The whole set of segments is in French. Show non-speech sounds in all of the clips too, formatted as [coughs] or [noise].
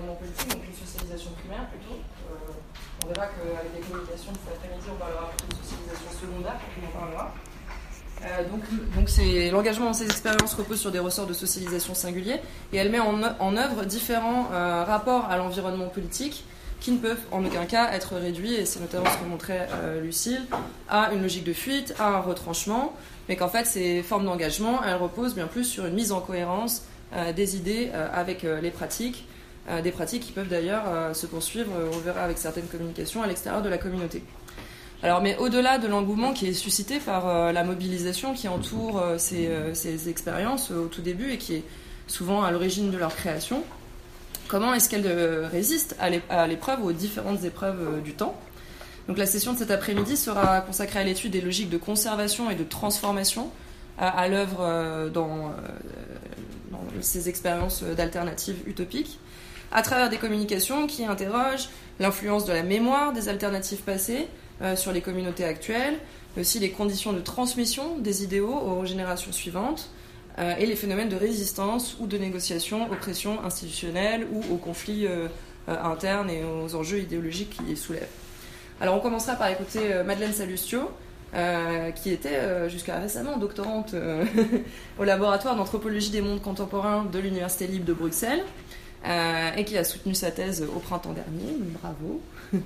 politique, donc une socialisation primaire plutôt. on verra qu'avec les communications cet après-midi, on parlera plutôt de socialisation secondaire, on en parlera. Euh, donc, donc l'engagement dans ces expériences repose sur des ressorts de socialisation singuliers et elle met en, œuvre différents euh, rapports à l'environnement politique qui ne peuvent en aucun cas être réduits, et c'est notamment ce que montrait euh, Lucille, à une logique de fuite, à un retranchement, mais qu'en fait ces formes d'engagement, elles reposent bien plus sur une mise en cohérence des idées avec les pratiques, des pratiques qui peuvent d'ailleurs se poursuivre, on verra avec certaines communications, à l'extérieur de la communauté. Alors, mais au-delà de l'engouement qui est suscité par euh, la mobilisation qui entoure euh, euh, ces, expériences au tout début et qui est souvent à l'origine de leur création, comment est-ce qu'elles résistent à l'épreuve, aux différentes épreuves du temps? Donc, la session de cet après-midi sera consacrée à l'étude des logiques de conservation et de transformation à, l'œuvre dans, ces expériences d'alternatives utopiques, à travers des communications qui interrogent l'influence de la mémoire des alternatives passées euh, sur les communautés actuelles, mais aussi les conditions de transmission des idéaux aux générations suivantes euh, et les phénomènes de résistance ou de négociation aux pressions institutionnelles ou aux conflits euh, internes et aux enjeux idéologiques qui les soulèvent. Alors on commencera par écouter Madeleine Salustio, qui était jusqu'à récemment doctorante [laughs] au laboratoire d'anthropologie des mondes contemporains de l'Université libre de Bruxelles, et qui a soutenu sa thèse au printemps dernier. Bravo. [laughs]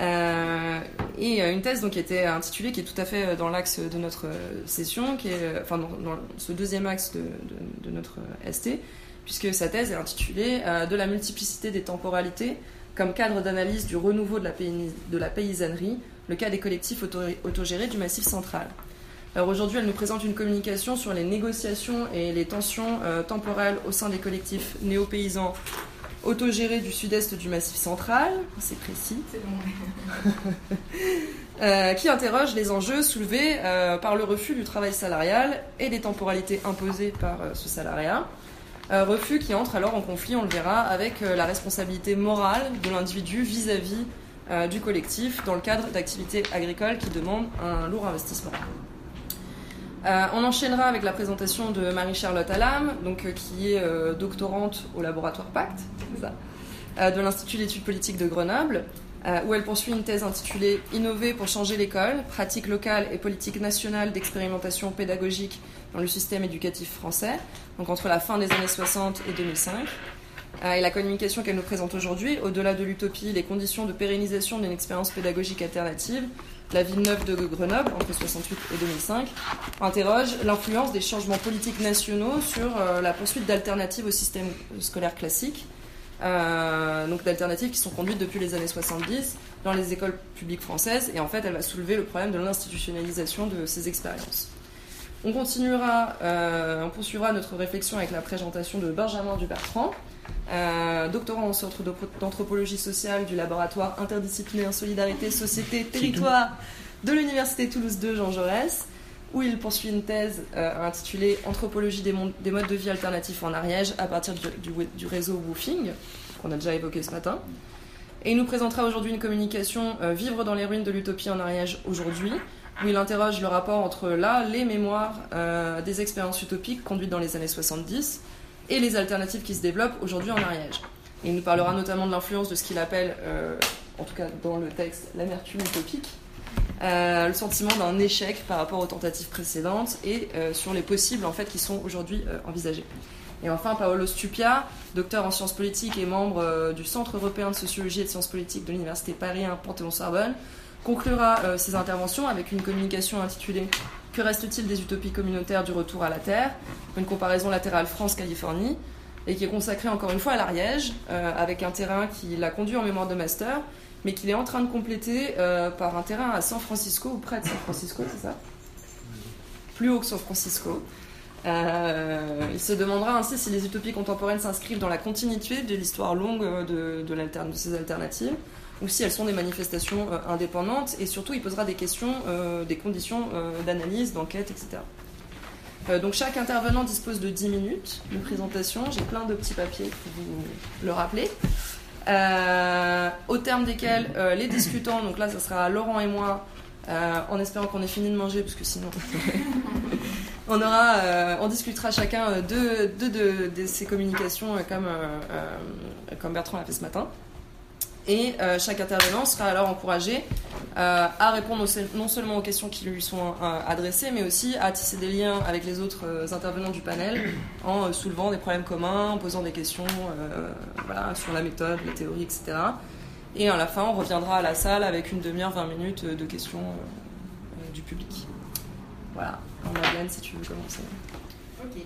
Euh, et euh, une thèse donc, qui était intitulée, qui est tout à fait euh, dans l'axe de notre session, qui est, enfin dans, ce deuxième axe de, notre ST, puisque sa thèse est intitulée De la multiplicité des temporalités comme cadre d'analyse du renouveau de la, de la, paysannerie, le cas des collectifs autogérés du Massif central. Alors aujourd'hui, elle nous présente une communication sur les négociations et les tensions temporelles au sein des collectifs néo-paysans autogéré du sud-est du Massif central, c'est précis, [laughs] euh, qui interroge les enjeux soulevés euh, par le refus du travail salarial et des temporalités imposées par euh, ce salariat. refus qui entre alors en conflit, on le verra, avec la responsabilité morale de l'individu vis-à-vis du collectif dans le cadre d'activités agricoles qui demandent un lourd investissement. Euh, on enchaînera avec la présentation de Marie-Charlotte Alam, donc, euh, qui est euh, doctorante au laboratoire Pacte, de l'Institut d'études politiques de Grenoble, où elle poursuit une thèse intitulée Innover pour changer l'école, pratique locale et politique nationale d'expérimentation pédagogique dans le système éducatif français, donc entre la fin des années 60 et 2005. et la communication qu'elle nous présente aujourd'hui, au-delà de l'utopie, les conditions de pérennisation d'une expérience pédagogique alternative, la ville neuve de Grenoble, entre 68 et 2005, interroge l'influence des changements politiques nationaux sur euh, la poursuite d'alternatives au système scolaire classique, euh, donc d'alternatives qui sont conduites depuis les années 70 dans les écoles publiques françaises, et en fait elle va soulever le problème de l'institutionnalisation de ces expériences. On continuera, euh, on poursuivra notre réflexion avec la présentation de Benjamin Dubertrand, euh, doctorant en centre d'anthropologie sociale du laboratoire interdisciplinaire Solidarité, Société, Territoire de l'Université Toulouse 2 Jean Jaurès, où il poursuit une thèse euh, intitulée Anthropologie des, modes de vie alternatifs en Ariège à partir du, réseau Woofing, qu'on a déjà évoqué ce matin. Et il nous présentera aujourd'hui une communication euh, Vivre dans les ruines de l'utopie en Ariège aujourd'hui, où il interroge le rapport entre là les mémoires des expériences utopiques conduites dans les années 70 et les alternatives qui se développent aujourd'hui en Ariège. il nous parlera notamment de l'influence de ce qu'il appelle, euh, en tout cas dans le texte, l'amertume utopique, euh, le sentiment d'un échec par rapport aux tentatives précédentes et euh, sur les possibles en fait qui sont aujourd'hui envisagés. Et enfin, Paolo Stupia, docteur en sciences politiques et membre du Centre européen de sociologie et de sciences politiques de l'Université Paris 1 Panthéon-Sorbonne, conclura ses interventions avec une communication intitulée que reste-t-il des utopies communautaires du retour à la Terre? Une comparaison latérale France-Californie, et qui est consacrée encore une fois à l'Ariège, euh, avec un terrain qui l'a conduit en mémoire de master, mais qu'il est en train de compléter euh, par un terrain à San Francisco, ou près de San Francisco, c'est ça? Plus haut que San Francisco. Euh, il se demandera ainsi si les utopies contemporaines s'inscrivent dans la continuité de l'histoire longue de, ces alternatives, ou si elles sont des manifestations euh, indépendantes, et surtout il posera des questions, euh, des conditions euh, d'analyse, d'enquête, etc. donc chaque intervenant dispose de 10 minutes de présentation, j'ai plein de petits papiers pour vous le rappeler. au terme desquels les discutants, donc là ça sera Laurent et moi, en espérant qu'on ait fini de manger, parce que sinon [laughs] on aura, on discutera chacun de, de, ces communications comme, comme Bertrand l'a fait ce matin. Et chaque intervenant sera alors encouragé à répondre non seulement aux questions qui lui sont adressées, mais aussi à tisser des liens avec les autres intervenants du panel en soulevant des problèmes communs, en posant des questions sur la méthode, la théorie, etc. Et à la fin, on reviendra à la salle avec une demi-heure, 20 minutes de questions euh, du public. Voilà. Marianne, si tu veux commencer. Ok.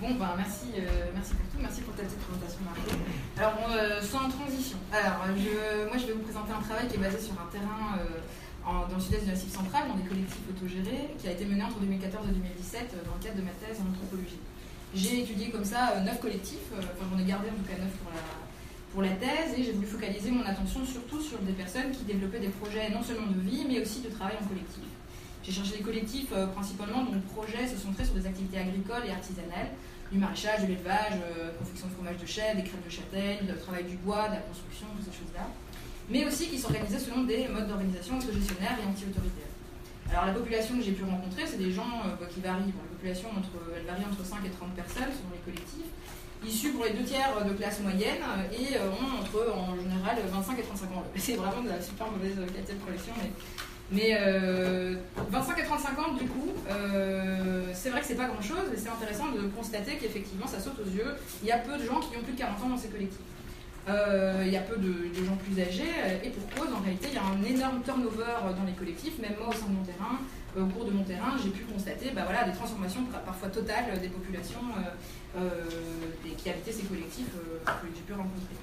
Bon, ben, merci, euh, merci pour tout, merci pour ta petite présentation, Marie. Alors, euh, sans transition. Alors, moi, je vais vous présenter un travail qui est basé sur un terrain dans le sud-est de la central, dans des collectifs autogérés, qui a été mené entre 2014 et 2017 dans le cadre de ma thèse en anthropologie. J'ai étudié comme ça neuf collectifs, enfin, j'en ai gardé en tout cas neuf pour la, pour la thèse et j'ai voulu focaliser mon attention surtout sur des personnes qui développaient des projets non seulement de vie mais aussi de travail en collectif. J'ai cherché des collectifs euh, principalement dont le projet se centrait sur des activités agricoles et artisanales, du maraîchage, de l'élevage, euh, confection de fromage de chèvre, des crêpes de châtaigne, le travail du bois, de la construction, toutes ces choses-là, mais aussi qui s'organisaient selon des modes d'organisation autogestionnaires et anti-autoritaires. Alors la population que j'ai pu rencontrer, c'est des gens euh, qui varient. la population entre, elle varie entre 5 et 30 personnes selon les collectifs, issus pour les deux tiers de classe moyenne et ont entre en général 25 et 35 ans. [laughs] C'est vraiment de la super mauvaise qualité de collection, mais, mais 25 euh, et 35 ans du coup, euh, c'est vrai que c'est pas grand chose, mais c'est intéressant de constater qu'effectivement ça saute aux yeux. Il y a peu de gens qui ont plus de 40 ans dans ces collectifs. il y a peu de, gens plus âgés, et pour cause, en réalité, il y a un énorme turnover dans les collectifs, même moi au sein de mon terrain, au cours de mon terrain, j'ai pu constater bah, voilà, des transformations parfois totales des populations euh, qui habitaient ces collectifs euh, que j'ai pu rencontrer.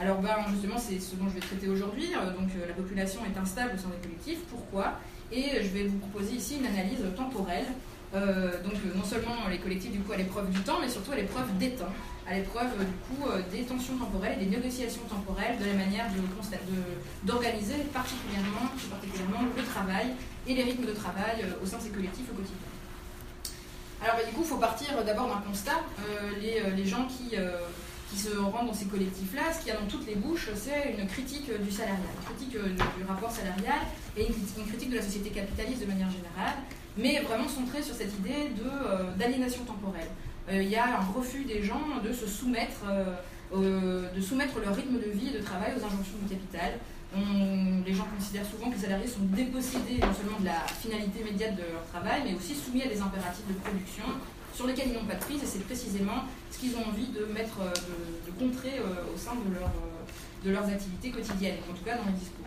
Alors ben, justement, c'est ce dont je vais traiter aujourd'hui. Euh, donc la population est instable au sein des collectifs. Pourquoi? Et je vais vous proposer ici une analyse temporelle. donc non seulement les collectifs du coup à l'épreuve du temps, mais surtout à l'épreuve des temps, à l'épreuve du coup des tensions temporelles des négociations temporelles, de la manière d'organiser particulièrement, le travail et les rythmes de travail au sein de ces collectifs au quotidien. Alors bah, du coup, il faut partir d'abord d'un constat. Euh, euh, les, gens qui, euh, qui, se rendent dans ces collectifs-là, ce qu'il y a dans toutes les bouches, c'est une critique du salarial, une critique du, rapport salarial et une critique, de la société capitaliste de manière générale, mais vraiment centrée sur cette idée d'aliénation temporelle. Il y a un refus des gens de se soumettre, de soumettre leur rythme de vie et de travail aux injonctions du capital, les gens considèrent souvent que les salariés sont dépossédés non seulement de la finalité immédiate de leur travail, mais aussi soumis à des impératifs de production sur lesquels ils n'ont pas de prise, et c'est précisément ce qu'ils ont envie de mettre, euh, de, contrer euh, au sein euh, de leurs activités quotidiennes, en tout cas dans les discours.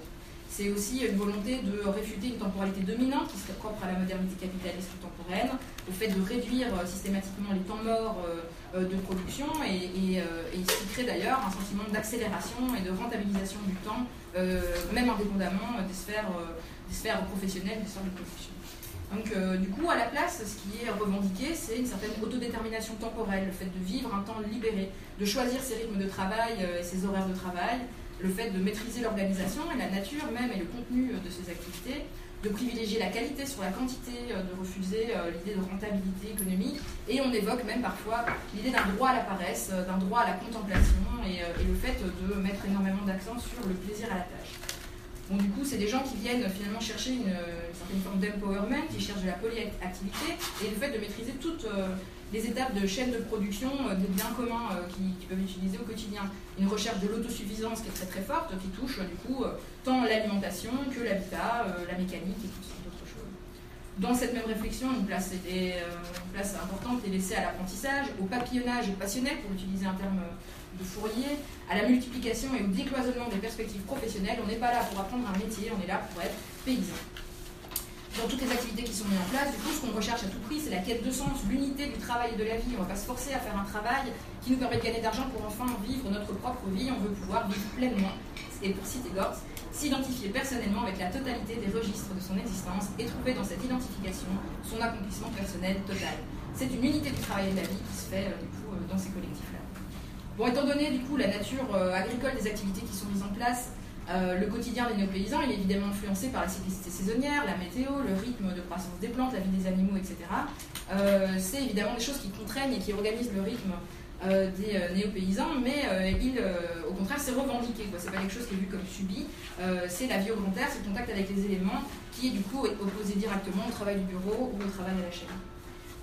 C'est aussi une volonté de réfuter une temporalité dominante qui serait propre à la modernité capitaliste contemporaine, au fait de réduire systématiquement les temps morts de production et, et, et crée d'ailleurs un sentiment d'accélération et de rentabilisation du temps même indépendamment des sphères, des sphères professionnelles, des sphères de production. Donc, euh, du coup, à la place, ce qui est revendiqué, c'est une certaine autodétermination temporelle, le fait de vivre un temps libéré, de choisir ses rythmes de travail et ses horaires de travail, le fait de maîtriser l'organisation et la nature même et le contenu de ses activités, de privilégier la qualité sur la quantité, de refuser l'idée de rentabilité économique, et on évoque même parfois l'idée d'un droit à la paresse, d'un droit à la contemplation, et, le fait de mettre énormément d'accent sur le plaisir à la tâche. Bon, du coup, c'est des gens qui viennent finalement chercher une, certaine forme d'empowerment, qui cherchent de la polyactivité, et le fait de maîtriser toutes les étapes de chaîne de production des biens communs qu'ils qui peuvent utiliser au quotidien. Une recherche de l'autosuffisance qui est très très forte, qui touche du coup tant l'alimentation que l'habitat, la mécanique et tout ça dans cette même réflexion, une place, euh, place importante est laissée à l'apprentissage, au papillonnage passionnel, pour utiliser un terme de Fourier, à la multiplication et au décloisonnement des perspectives professionnelles. On n'est pas là pour apprendre un métier, on est là pour être paysan. Dans toutes les activités qui sont mises en place, du coup, ce qu'on recherche à tout prix, c'est la quête de sens, l'unité du travail et de la vie. On ne va pas se forcer à faire un travail qui nous permet de gagner d'argent pour enfin vivre notre propre vie. On veut pouvoir vivre pleinement. Et pour citer Gortz, s'identifier personnellement avec la totalité des registres de son existence et trouver dans cette identification son accomplissement personnel total. C'est une unité du travail et de la vie qui se fait euh, du coup, euh, dans ces collectifs-là. Bon, étant donné du coup la nature euh, agricole des activités qui sont mises en place, le quotidien des néo-paysans est évidemment influencé par la cyclicité saisonnière, la météo, le rythme de croissance des plantes, la vie des animaux, etc. c'est évidemment des choses qui contraignent et qui organisent le rythme euh, des euh, néo-paysans, mais euh, au contraire, c'est revendiqué. Ce n'est pas quelque chose qui est vu comme subi. c'est la vie au long c'est le contact avec les éléments qui est du coup opposé directement au travail du bureau ou au travail à la chaîne.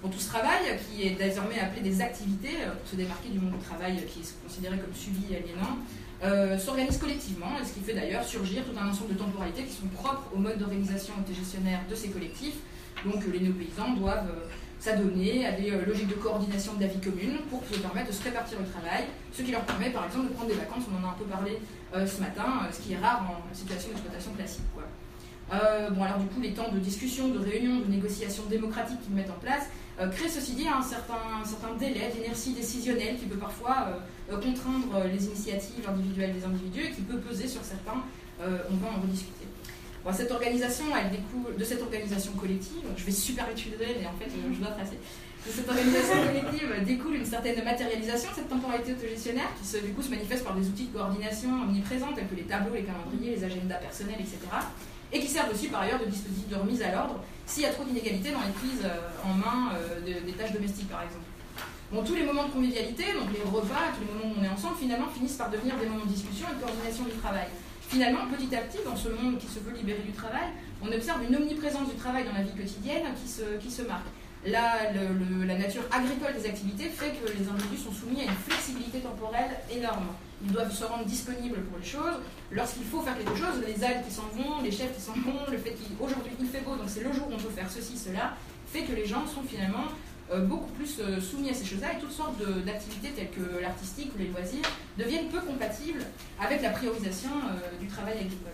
Tout ce travail, qui est désormais appelé des activités, pour se démarquer du monde du travail qui est considéré comme suivi et aliénant, euh, s'organise collectivement, ce qui fait d'ailleurs surgir tout un ensemble de temporalités qui sont propres au mode d'organisation gestionnaire de ces collectifs. Donc les néo-paysans doivent s'adonner à des logiques de coordination de la vie commune pour se permettre de se répartir le travail, ce qui leur permet par exemple de prendre des vacances, on en a un peu parlé ce matin, ce qui est rare en situation d'exploitation classique. Euh, bon, alors du coup, les temps de discussion, de réunion, de négociation démocratique qu'ils mettent en place euh, créent ceci dit un certain, certain délai d'inertie décisionnelle qui peut parfois euh, contraindre les initiatives individuelles des individus et qui peut peser sur certains. on va en rediscuter. Bon, cette organisation, elle découle de cette organisation collective. Je vais super étudier, mais en fait, je dois tracer. De cette organisation [laughs] collective découle une certaine matérialisation cette temporalité autogestionnaire qui se, du coup se manifeste par des outils de coordination omniprésents tels que les tableaux, les calendriers, les agendas personnels, etc et qui servent aussi par ailleurs de dispositifs de remise à l'ordre s'il y a trop d'inégalités dans les prises euh, en main euh, des tâches domestiques par exemple. Tous les moments de convivialité, donc les repas, tous les moments où on est ensemble, finalement finissent par devenir des moments de discussion et de coordination du travail. Finalement, petit à petit, dans ce monde qui se veut libérer du travail, on observe une omniprésence du travail dans la vie quotidienne qui se, qui se marque. Là, la nature agricole des activités fait que les individus sont soumis à une flexibilité temporelle énorme ils doivent se rendre disponibles pour les choses. Lorsqu'il faut faire quelque chose, les algues qui s'en vont, les chefs qui s'en vont, le fait qu'aujourd'hui il fait beau, donc c'est le jour où on peut faire ceci, cela, fait que les gens sont finalement euh, beaucoup plus euh, soumis à ces choses-là et toutes sortes d'activités telles que l'artistique ou les loisirs deviennent peu compatibles avec la priorisation euh, du travail agricole.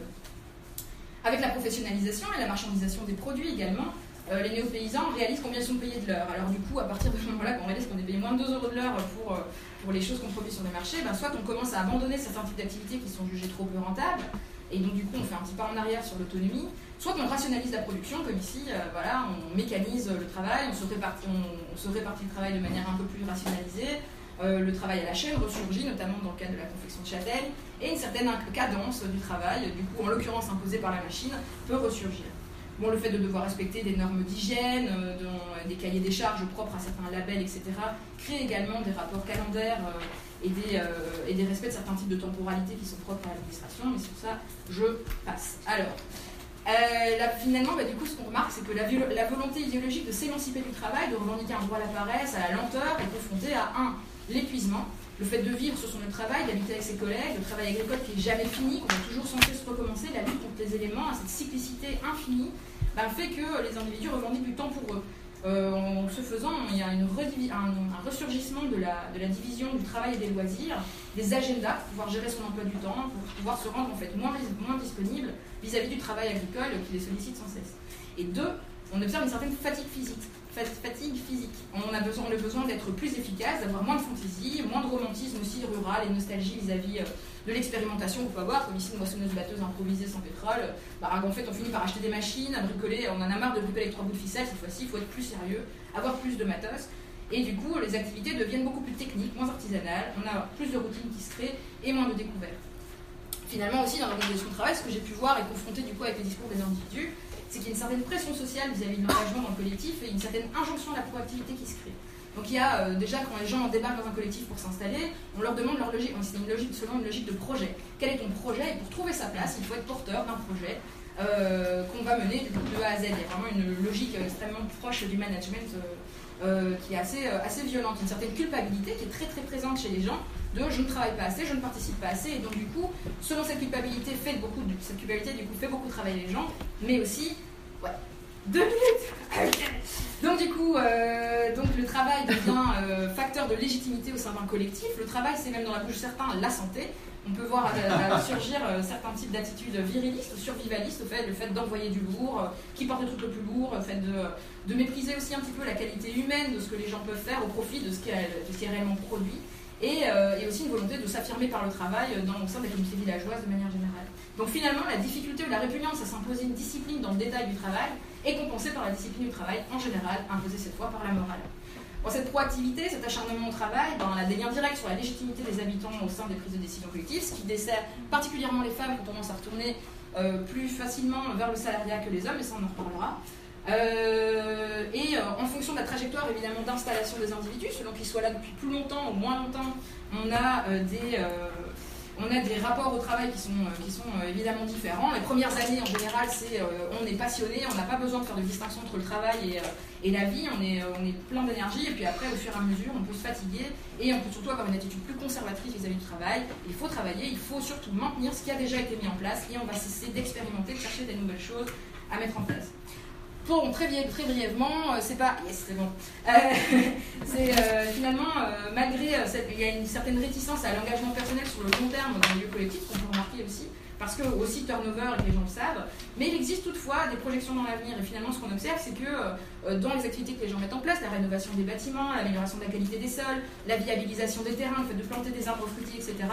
Avec la professionnalisation et la marchandisation des produits également, les néo-paysans réalisent combien ils sont payés de l'heure. Alors du coup, à partir de ce moment-là, quand on réalise qu'on est payé moins de 2 euros de l'heure pour pour les choses qu'on produit sur le marché, ben, soit on commence à abandonner certains types d'activités qui sont jugées trop peu rentables, et donc du coup on fait un petit pas en arrière sur l'autonomie, soit on rationalise la production, comme ici, euh, voilà, on mécanise le travail, on se, répartit, on, se répartit le travail de manière un peu plus rationalisée, euh, le travail à la chaîne ressurgit, notamment dans le cadre de la confection de châtaigne, et une certaine cadence du travail, du coup en l'occurrence imposée par la machine, peut ressurgir. Bon, le fait de devoir respecter des normes d'hygiène, euh, des cahiers des charges propres à certains labels, etc., crée également des rapports calendaires euh, et, des, euh, et des respects de certains types de temporalité qui sont propres à l'administration, mais sur ça, je passe. Alors, là, finalement, bah, du coup, ce qu'on remarque, c'est que la, la, volonté idéologique de s'émanciper du travail, de revendiquer un droit à la paresse, à la lenteur, est confrontée à un, l'épuisement, le fait de vivre sur son travail, d'habiter avec ses collègues, le travail agricole qui n'est jamais fini, qu'on est toujours censé se recommencer, la lutte contre les éléments, cette cyclicité infinie, ben, fait que les individus revendiquent du temps pour eux. Euh, en ce faisant, il y a un, ressurgissement de la, division du travail et des loisirs, des agendas pour pouvoir gérer son emploi du temps, pour pouvoir se rendre en fait moins, disponible vis-à-vis -vis du travail agricole qui les sollicite sans cesse. Et deux, on observe une certaine fatigue physique fatigue physique. On a besoin, le besoin d'être plus efficace, d'avoir moins de fantaisie, moins de romantisme aussi rural et nostalgie vis-à-vis euh, de l'expérimentation qu'on peut avoir, comme ici une moissonneuse-batteuse improvisée sans pétrole. Bah, en fait, on finit par acheter des machines, à bricoler, on en a marre de bricoler avec trois bouts de ficelle, cette fois-ci, il faut être plus sérieux, avoir plus de matos. Et du coup, les activités deviennent beaucoup plus techniques, moins artisanales, on a plus de routines qui se créent et moins de découvertes. Finalement aussi, dans l'organisation de travail, ce que j'ai pu voir et confronter du coup avec les discours des individus, c'est qu'il y a une certaine pression sociale vis-à-vis de l'engagement dans le collectif et une certaine injonction à la proactivité qui se crée. Donc il y a euh, déjà quand les gens débarquent dans un collectif pour s'installer, on leur demande leur logique, c'est une logique selon une logique de projet. Quel est ton projet? Et pour trouver sa place, il faut être porteur d'un projet euh, qu'on va mener de A à Z. Il y a vraiment une logique extrêmement proche du management euh, qui est assez, assez violente, une certaine culpabilité qui est très très présente chez les gens de je ne travaille pas assez, je ne participe pas assez, et donc du coup, selon cette culpabilité, fait beaucoup cette culpabilité du coup fait beaucoup travailler les gens, mais aussi, ouais, deux minutes. [laughs] Donc du coup, euh, donc le travail devient euh, facteur de légitimité au sein d'un collectif. Le travail, c'est même dans la bouche de certains la santé. On peut voir euh, [laughs] surgir certains types d'attitudes virilistes survivalistes, le fait d'envoyer du lourd, qui porte le truc le plus lourd, le fait de, mépriser aussi un petit peu la qualité humaine de ce que les gens peuvent faire au profit de ce qui est, réellement produit. Euh, et, aussi une volonté de s'affirmer par le travail dans, au sein des communautés villageoises de manière générale. Donc finalement, la difficulté ou la répugnance à s'imposer une discipline dans le détail du travail est compensée par la discipline du travail en général, imposée cette fois par la morale. Cette proactivité, cet acharnement au travail, dans la, des liens directs sur la légitimité des habitants au sein des prises de décision collectives, ce qui dessert particulièrement les femmes qui ont tendance à retourner euh, plus facilement vers le salariat que les hommes, et ça on en reparlera. Euh, et euh, en fonction de la trajectoire évidemment d'installation des individus, selon qu'ils soient là depuis plus longtemps ou moins longtemps, on a des, On a des rapports au travail qui sont, qui sont évidemment différents. Les premières années, en général, c'est on est passionné, on n'a pas besoin de faire de distinction entre le travail et, la vie, on est, on est plein d'énergie, et puis après, au fur et à mesure, on peut se fatiguer, et on peut surtout avoir une attitude plus conservatrice vis-à-vis du travail. Il faut travailler, il faut surtout maintenir ce qui a déjà été mis en place, et on va cesser d'expérimenter, de chercher des nouvelles choses à mettre en place. Bon, très, très brièvement, euh, c'est pas. Yes, c'est bon. Euh, [laughs] c'est euh, finalement, malgré. il y a une certaine réticence à l'engagement personnel sur le long terme dans le milieu collectif, qu'on peut remarquer aussi parce que aussi turnover et les gens le savent. Mais il existe toutefois des projections dans l'avenir. Et finalement, ce qu'on observe, c'est que euh, dans les activités que les gens mettent en place, la rénovation des bâtiments, l'amélioration de la qualité des sols, la viabilisation des terrains, le fait de planter des arbres fruitiers, etc.,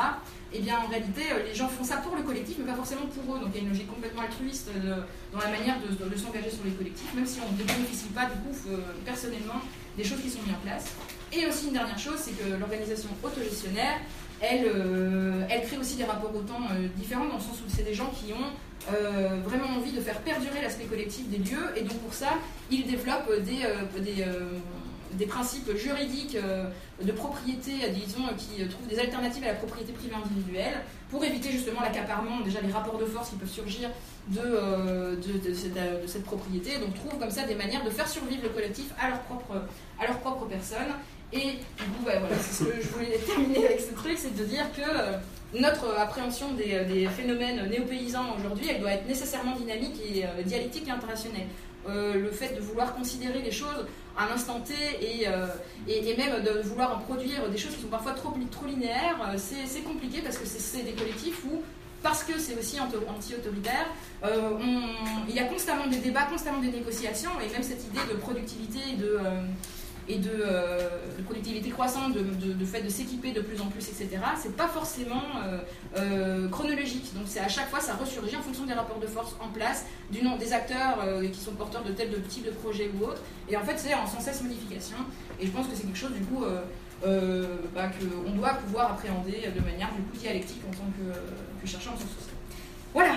eh bien en réalité, euh, les gens font ça pour le collectif, mais pas forcément pour eux. Donc il y a une logique complètement altruiste euh, dans la manière de, s'engager sur les collectifs, même si on ne bénéficie pas du coup personnellement des choses qui sont mises en place. Et aussi une dernière chose, c'est que l'organisation autogestionnaire, elle, euh, elle crée aussi des rapports au temps euh, différents, dans le sens où c'est des gens qui ont euh, vraiment envie de faire perdurer l'aspect collectif des lieux, et donc pour ça, ils développent des, principes juridiques de propriété, disons, qui trouvent des alternatives à la propriété privée individuelle, pour éviter justement l'accaparement, déjà les rapports de force qui peuvent surgir de, de, cette, propriété, donc trouvent comme ça des manières de faire survivre le collectif à à leur propre personne, et du coup, bah, voilà, ce que je voulais [laughs] terminer avec ce truc, c'est de dire que euh, notre appréhension des, des phénomènes néo-paysans aujourd'hui, elle doit être nécessairement dynamique et euh, dialectique et interrationnelle. Euh, le fait de vouloir considérer les choses à un instant T et, et, même de vouloir en produire des choses qui sont parfois trop, trop linéaires, c'est compliqué parce que c'est des collectifs où parce que c'est aussi anti-autoritaire, il y a constamment des débats, constamment des négociations, et même cette idée de productivité et de, et de, euh, productivité croissante, de, fait de s'équiper de plus en plus, etc., c'est pas forcément euh, euh, chronologique. Donc c'est à chaque fois, ça ressurgit en fonction des rapports de force en place, du nom des acteurs qui sont porteurs de tel de type de projet ou autre. Et en fait, c'est en sans cesse modification. Et je pense que c'est quelque chose, du coup, bah, qu'on doit pouvoir appréhender de manière du coup dialectique en tant que, chercheur en sciences sociales. Voilà,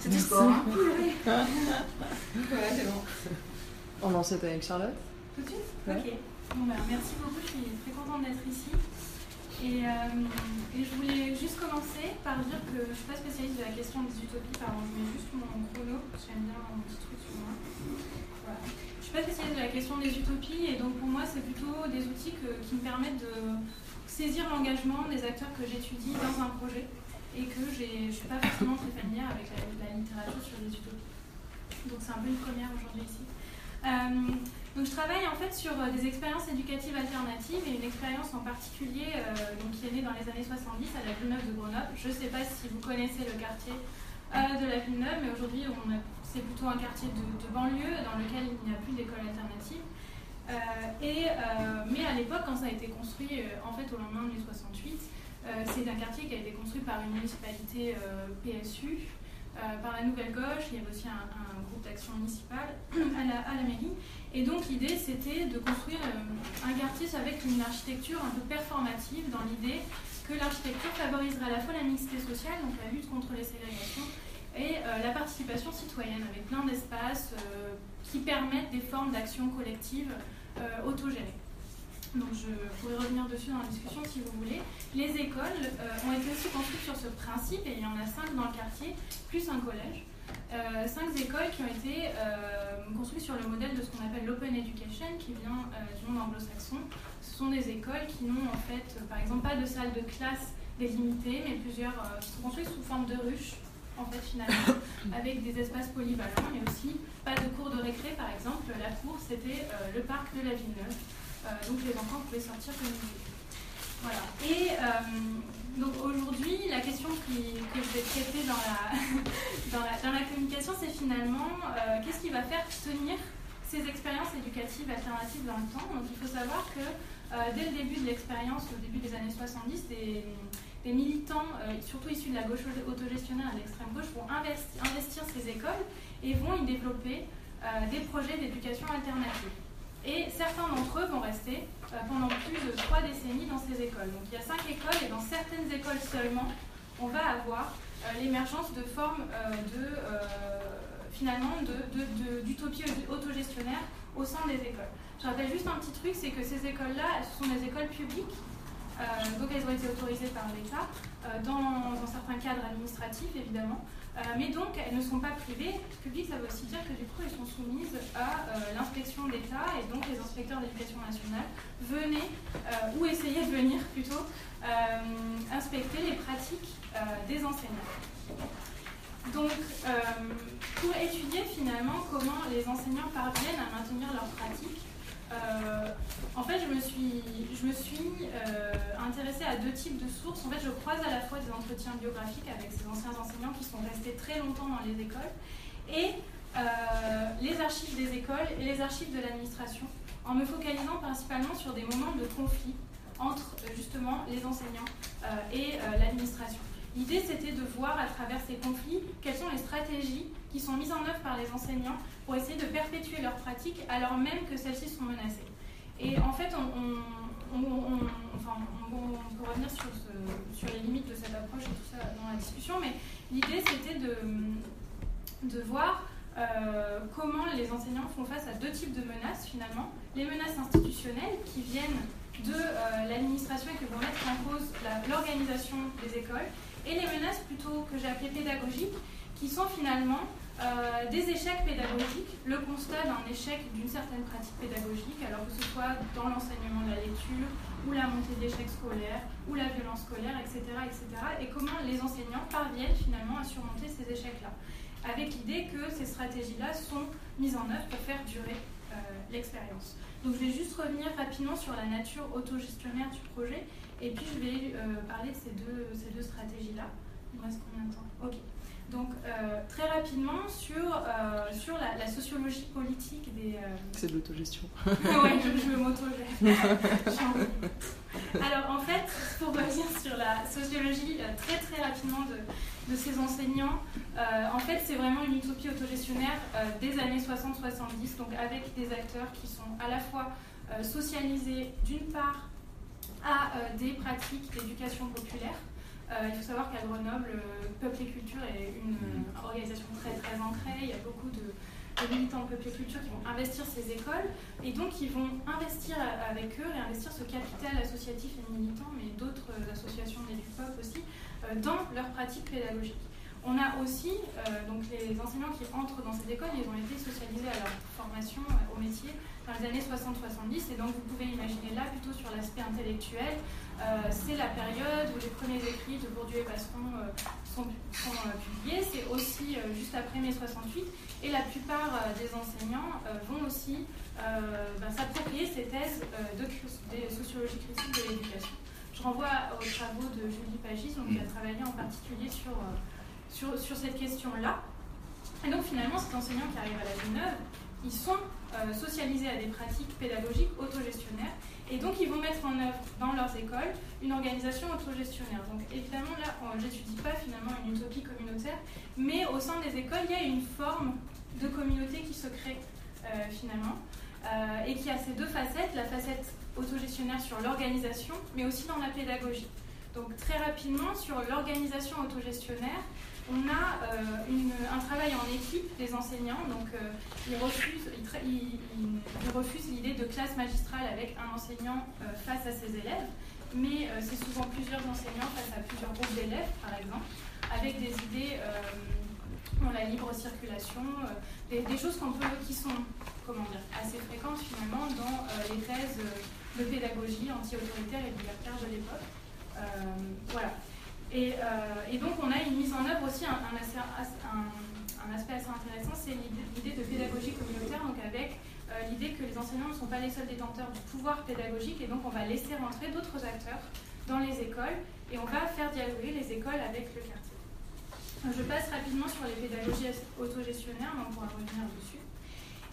c'était sport. Hein. voilà, c'est bon. On lance avec Charlotte? Tout de suite? Ok. Bah, merci beaucoup, je suis très contente d'être ici. Et, euh, je voulais juste commencer par dire que je ne suis pas spécialiste de la question des utopies. Pardon, je mets juste mon chrono, j'aime bien mon petit truc sur moi. Je ne suis pas spécialiste de la question des utopies, et donc pour moi, c'est plutôt des outils qui me permettent de saisir l'engagement des acteurs que j'étudie dans un projet et que je ne suis pas forcément très familière avec la, littérature sur les utopies. Donc c'est un peu une première aujourd'hui ici. Euh, donc je travaille en fait sur euh, des expériences éducatives alternatives et une expérience en particulier euh, qui est née dans les années 70 à la Villeneuve de Grenoble. Je ne sais pas si vous connaissez le quartier euh, de la Villeneuve, mais aujourd'hui c'est plutôt un quartier de, banlieue dans lequel il n'y a plus d'école alternative. mais à l'époque, quand ça a été construit, en fait au lendemain de 68, c'est un quartier qui a été construit par une municipalité PSU, par la Nouvelle Gauche, il y avait aussi un, groupe d'action municipale à la, mairie. Et donc l'idée c'était de construire euh, un quartier avec une architecture un peu performative dans l'idée que l'architecture favoriserait à la fois la mixité sociale, donc la lutte contre les ségrégations, et euh, la participation citoyenne avec plein d'espaces euh, qui permettent des formes d'action collective autogérées. Donc je pourrais revenir dessus dans la discussion si vous voulez. Les écoles ont été aussi construites sur ce principe, et il y en a cinq dans le quartier, plus un collège. Euh, cinq écoles qui ont été euh, construites sur le modèle de ce qu'on appelle l'open education, qui vient euh, du monde anglo-saxon. Ce sont des écoles qui n'ont en fait, par exemple, pas de salle de classe délimitée, mais plusieurs qui sont construites sous forme de ruches, en fait, finalement, [coughs] avec des espaces polyvalents, mais aussi pas de cours de récré, par exemple. La cour, c'était le parc de la Villeneuve. donc les enfants pouvaient sortir comme ils voulaient. Voilà. Et donc aujourd'hui, la question que je vais traiter [laughs] dans la, dans la, communication, c'est finalement euh, qu'est-ce qui va faire tenir ces expériences éducatives alternatives dans le temps? Donc il faut savoir que euh, dès le début de l'expérience, au début des années 70, des, militants, euh, surtout issus de la gauche autogestionnaire et de l'extrême gauche, vont investir ces écoles et vont y développer des projets d'éducation alternative. Et certains d'entre eux vont rester euh, pendant plus de trois décennies dans ces écoles. Donc il y a cinq écoles et dans certaines écoles seulement, on va avoir euh, l'émergence de formes euh, de finalement d'utopie autogestionnaire au sein des écoles. Je rappelle juste un petit truc, c'est que ces écoles-là, ce sont des écoles publiques, donc elles ont été autorisées par l'État dans, certains cadres administratifs, évidemment. Mais donc, elles ne sont pas privées. Publiques, ça veut aussi dire que du coup, elles sont soumises à l'inspection d'État et donc les inspecteurs d'éducation nationale venaient, ou essayaient de venir plutôt, inspecter les pratiques des enseignants. Donc, pour étudier finalement comment les enseignants parviennent à maintenir leurs pratiques, euh, en fait, je me suis, euh, intéressée à deux types de sources. En fait, je croise à la fois des entretiens biographiques avec ces anciens enseignants qui sont restés très longtemps dans les écoles et euh, les archives des écoles et les archives de l'administration, en me focalisant principalement sur des moments de conflit entre justement les enseignants et l'administration. L'idée, c'était de voir à travers ces conflits quelles sont les stratégies qui sont mises en œuvre par les enseignants pour essayer de perpétuer leurs pratiques alors même que celles-ci sont menacées. Et en fait, on, enfin, on peut revenir sur, les limites de cette approche et tout ça dans la discussion, mais l'idée c'était de, voir euh, comment les enseignants font face à deux types de menaces finalement. Les menaces institutionnelles qui viennent de euh, l'administration et qui vont mettre en cause l'organisation des écoles, et les menaces plutôt que j'ai appelées pédagogiques, qui sont finalement euh, des échecs pédagogiques, le constat d'un échec d'une certaine pratique pédagogique, alors que ce soit dans l'enseignement de la lecture, ou la montée d'échecs scolaires, ou la violence scolaire, etc., etc., et comment les enseignants parviennent finalement à surmonter ces échecs-là, avec l'idée que ces stratégies-là sont mises en œuvre pour faire durer euh, l'expérience. Donc je vais juste revenir rapidement sur la nature autogestionnaire du projet, et puis je vais euh, parler de ces deux, ces deux stratégies-là. Il me reste combien de temps? Ok. Donc, euh, très rapidement, sur, euh, sur la, sociologie politique des. Euh, [laughs] C'est de l'autogestion. [laughs] oui, je, je m'autogère. [laughs] Alors, en fait, pour revenir sur la sociologie très très rapidement de, de ces enseignants, en fait, c'est vraiment une utopie autogestionnaire des années 60-70, donc avec des acteurs qui sont à la fois socialisés d'une part à des pratiques d'éducation populaire euh, il faut savoir qu'à Grenoble, euh, Peuple et Culture est une euh, organisation très très ancrée. Il y a beaucoup de, militants de Peuple et Culture qui vont investir ces écoles et donc ils vont investir avec eux et investir ce capital associatif et militant, mais d'autres associations d'EduPop aussi, dans leurs pratiques pédagogiques. On a aussi donc les enseignants qui entrent dans ces écoles, ils ont été socialisés à leur formation au métier dans les années 60-70 et donc vous pouvez imaginer là plutôt sur l'aspect intellectuel euh, c'est la période où les premiers écrits de Bourdieu et Passeron euh, sont, euh, publiés. C'est aussi juste après mai 68. Et la plupart des enseignants vont aussi ben, s'approprier ces thèses de, sociologie critique de l'éducation. Je renvoie aux travaux de Julie Pagis, donc, qui a travaillé en particulier sur, sur, sur cette question-là. Et donc finalement, ces enseignants qui arrivent à la vie neuve, ils sont socialisés à des pratiques pédagogiques autogestionnaires et donc, ils vont mettre en œuvre dans leurs écoles une organisation autogestionnaire. Donc, évidemment, là, j'étudie pas finalement une utopie communautaire, mais au sein des écoles, il y a une forme de communauté qui se crée euh, finalement, euh, et qui a ces deux facettes, la facette autogestionnaire sur l'organisation, mais aussi dans la pédagogie. Donc, très rapidement, sur l'organisation autogestionnaire, on a euh, un travail en équipe des enseignants, donc euh, ils refusent, l'idée de classe magistrale avec un enseignant euh, face à ses élèves, mais c'est souvent plusieurs enseignants face à plusieurs groupes d'élèves, par exemple, avec des idées dans la libre circulation, des, choses qui sont comment assez fréquentes finalement dans les thèses de pédagogie anti-autoritaire et libertaire de l'époque. voilà. Euh, et, donc on a une mise en œuvre aussi, un, aspect assez intéressant, c'est l'idée de pédagogie communautaire, donc avec euh, l'idée que les enseignants ne sont pas les seuls détenteurs du pouvoir pédagogique, et donc on va laisser rentrer d'autres acteurs dans les écoles, et on va faire dialoguer les écoles avec le quartier. Je passe rapidement sur les pédagogies autogestionnaires, on pourra revenir dessus.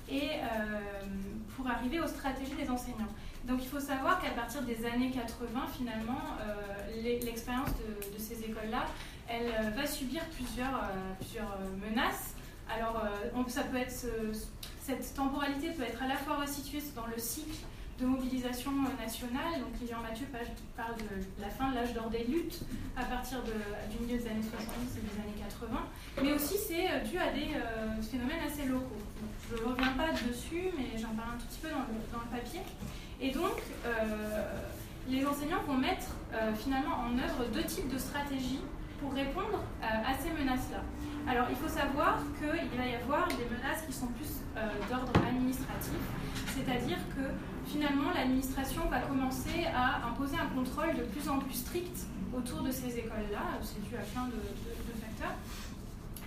Et euh, pour arriver aux stratégies des enseignants. Donc il faut savoir qu'à partir des années 80, finalement, euh, l'expérience de, ces écoles-là, elle euh, va subir plusieurs, euh, plusieurs menaces. Alors ça peut être, cette temporalité peut être à la fois resituée dans le cycle de mobilisation nationale. Donc Lilian Mathieu parle de la fin de l'âge d'or des luttes à partir du milieu des années 70 et des années 80. Mais aussi c'est dû à des phénomènes assez locaux. je ne reviens pas dessus, mais j'en parle un tout petit peu dans dans le papier. Et donc, euh, les enseignants vont mettre euh, finalement en œuvre deux types de stratégies pour répondre à ces menaces-là. Alors il faut savoir qu'il va y avoir des menaces qui sont plus d'ordre administratif, c'est-à-dire que finalement l'administration va commencer à imposer un contrôle de plus en plus strict autour de ces écoles-là, c'est dû à plein de, facteurs.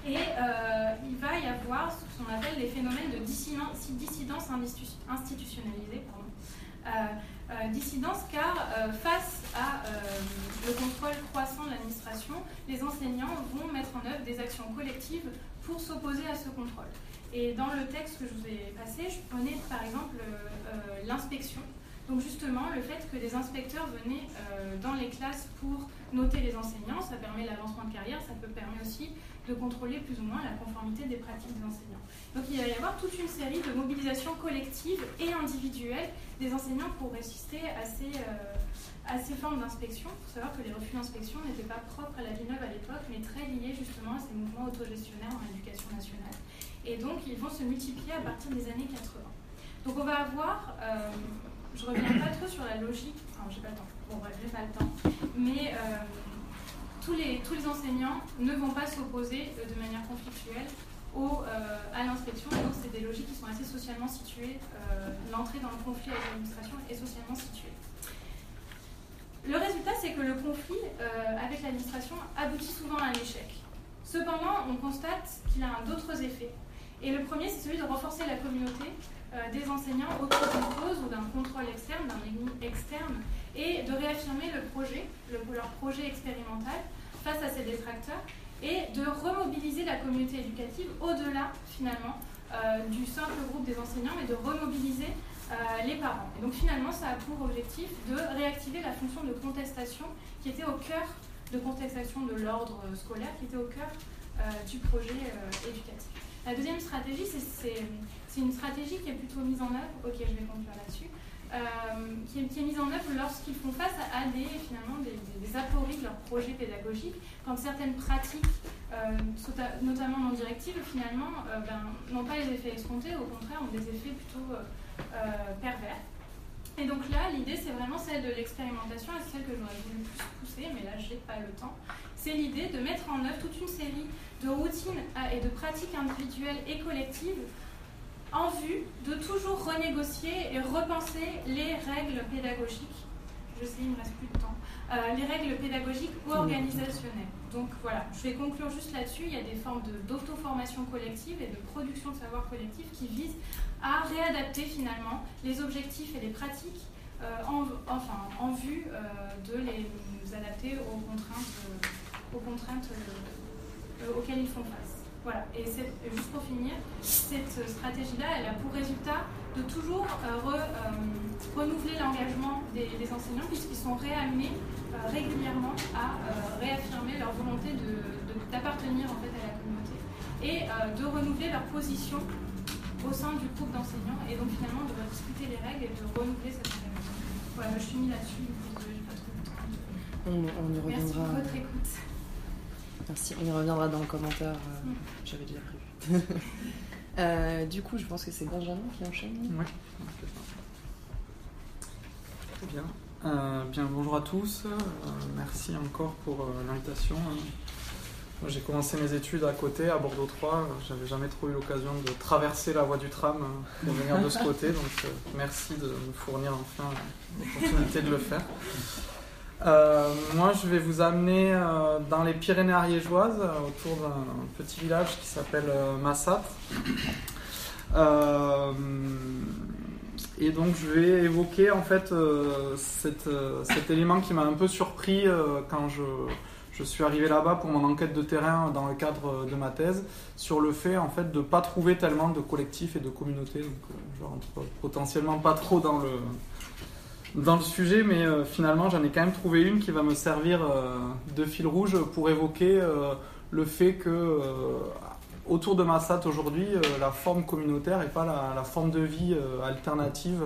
Et euh, il va y avoir ce qu'on appelle les phénomènes de dissidence, institutionnalisée. Euh, euh, dissidence car face à le contrôle croissant de l'administration, les enseignants vont mettre en œuvre des actions collectives pour s'opposer à ce contrôle. Et dans le texte que je vous ai passé, je prenais par exemple l'inspection donc justement, le fait que des inspecteurs venaient euh, dans les classes pour noter les enseignants, ça permet l'avancement de carrière, ça peut permettre aussi de contrôler plus ou moins la conformité des pratiques des enseignants. Donc il va y avoir toute une série de mobilisations collectives et individuelles des enseignants pour résister à ces, euh, formes d'inspection. Il faut savoir que les refus d'inspection n'étaient pas propres à la vie neuve à l'époque, mais très liés justement à ces mouvements autogestionnaires en éducation nationale. Et donc ils vont se multiplier à partir des années 80. Donc on va avoir... Euh, je reviens pas trop sur la logique, enfin j'ai pas le temps, bon j'ai pas le temps, mais euh, tous, les, enseignants ne vont pas s'opposer euh, de manière conflictuelle euh, à l'inspection, donc c'est des logiques qui sont assez socialement situées, l'entrée dans le conflit avec l'administration est socialement située. Le résultat, c'est que le conflit avec l'administration aboutit souvent à un échec. Cependant, on constate qu'il a d'autres effets. Et le premier, c'est celui de renforcer la communauté euh, des enseignants autour d'une cause ou d'un contrôle externe, d'un ennemi externe, et de réaffirmer le projet, leur projet expérimental face à ces détracteurs, et de remobiliser la communauté éducative au-delà finalement euh, du simple groupe des enseignants, mais de remobiliser euh, les parents. Et donc finalement, ça a pour objectif de réactiver la fonction de contestation qui était au cœur de contestation de l'ordre scolaire, qui était au cœur du projet éducatif. La deuxième stratégie, c'est c'est une stratégie qui est plutôt mise en œuvre, ok je vais conclure là-dessus, euh, qui, est, mise en œuvre lorsqu'ils font face à des, finalement, des, apories de leur projet pédagogique, quand certaines pratiques, euh, notamment non directives, finalement, euh, ben, n'ont pas les effets escomptés, au contraire ont des effets plutôt pervers. Et donc là, l'idée, c'est vraiment celle de l'expérimentation, et celle que j'aurais voulu plus pousser, mais là, je n'ai pas le temps. C'est l'idée de mettre en œuvre toute une série de routines et de pratiques individuelles et collectives en vue de toujours renégocier et repenser les règles pédagogiques. Je sais, il me reste plus de temps. Euh, les règles pédagogiques ou organisationnelles. Donc voilà, je vais conclure juste là-dessus. Il y a des formes d'auto-formation collective et de production de savoir collectif qui visent à réadapter finalement les objectifs et les pratiques euh, en, enfin, en vue euh, de les adapter aux contraintes, aux contraintes auxquelles ils font face. Voilà, et juste pour finir, cette stratégie-là, elle a pour résultat de toujours euh, euh, renouveler l'engagement des, enseignants puisqu'ils sont réamenés euh, régulièrement à réaffirmer leur volonté d'appartenir en fait à la communauté et de renouveler leur position au sein du groupe d'enseignants et donc finalement de discuter les règles et de renouveler cette engagement. Voilà, je suis mis là-dessus, je n'ai pas trop de temps. On, y reviendra. Merci pour votre écoute. Merci, on y reviendra dans le commentaire. Euh, mm. J'avais déjà prévu. [laughs] Euh, du coup, je pense que c'est Benjamin qui enchaîne. Oui. Très bien. Euh, bien, bonjour à tous. merci encore pour l'invitation. J'ai commencé mes études à côté, à Bordeaux 3. J'avais jamais trop eu l'occasion de traverser la voie du tram pour venir de ce côté. Donc, merci de me fournir enfin l'opportunité de le faire. Euh, moi, je vais vous amener euh, dans les Pyrénées ariégeoises, euh, autour d'un petit village qui s'appelle Massat. et donc, je vais évoquer en fait cet, élément qui m'a un peu surpris quand je, suis arrivé là-bas pour mon enquête de terrain dans le cadre de ma thèse, sur le fait en fait de pas trouver tellement de collectifs et de communautés. Donc, rentre potentiellement pas trop dans le dans le sujet, mais euh, finalement j'en ai quand même trouvé une qui va me servir euh, de fil rouge pour évoquer euh, le fait que autour de Massat aujourd'hui, la forme communautaire et pas la, forme de vie alternative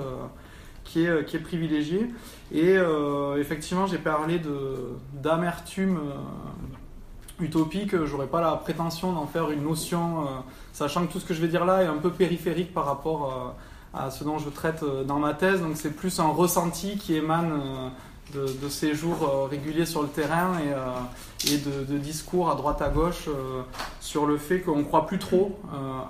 qui, est, qui est privilégiée. Et effectivement, j'ai parlé d'amertume utopique, j'aurais pas la prétention d'en faire une notion, sachant que tout ce que je vais dire là est un peu périphérique par rapport à ce dont je traite euh, dans ma thèse. Donc c'est plus un ressenti qui émane euh, de, séjours réguliers sur le terrain et, de, discours à droite à gauche sur le fait qu'on ne croit plus trop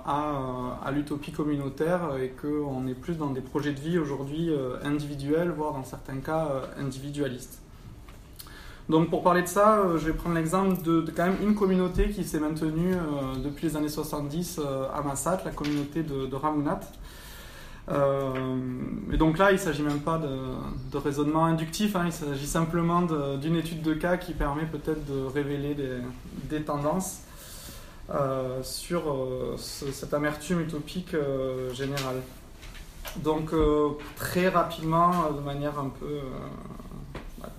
à, l'utopie communautaire et qu'on est plus dans des projets de vie aujourd'hui individuels, voire dans certains cas individualistes. Donc pour parler de ça, euh, je vais prendre l'exemple de, quand même une communauté qui s'est maintenue euh, depuis les années 70 euh, à Massat, la communauté de, Ramounat. Et donc là, il ne s'agit même pas de, raisonnement inductif, hein, il s'agit simplement d'une étude de cas qui permet peut-être de révéler des, tendances sur cette amertume utopique générale. Donc très rapidement, de manière un peu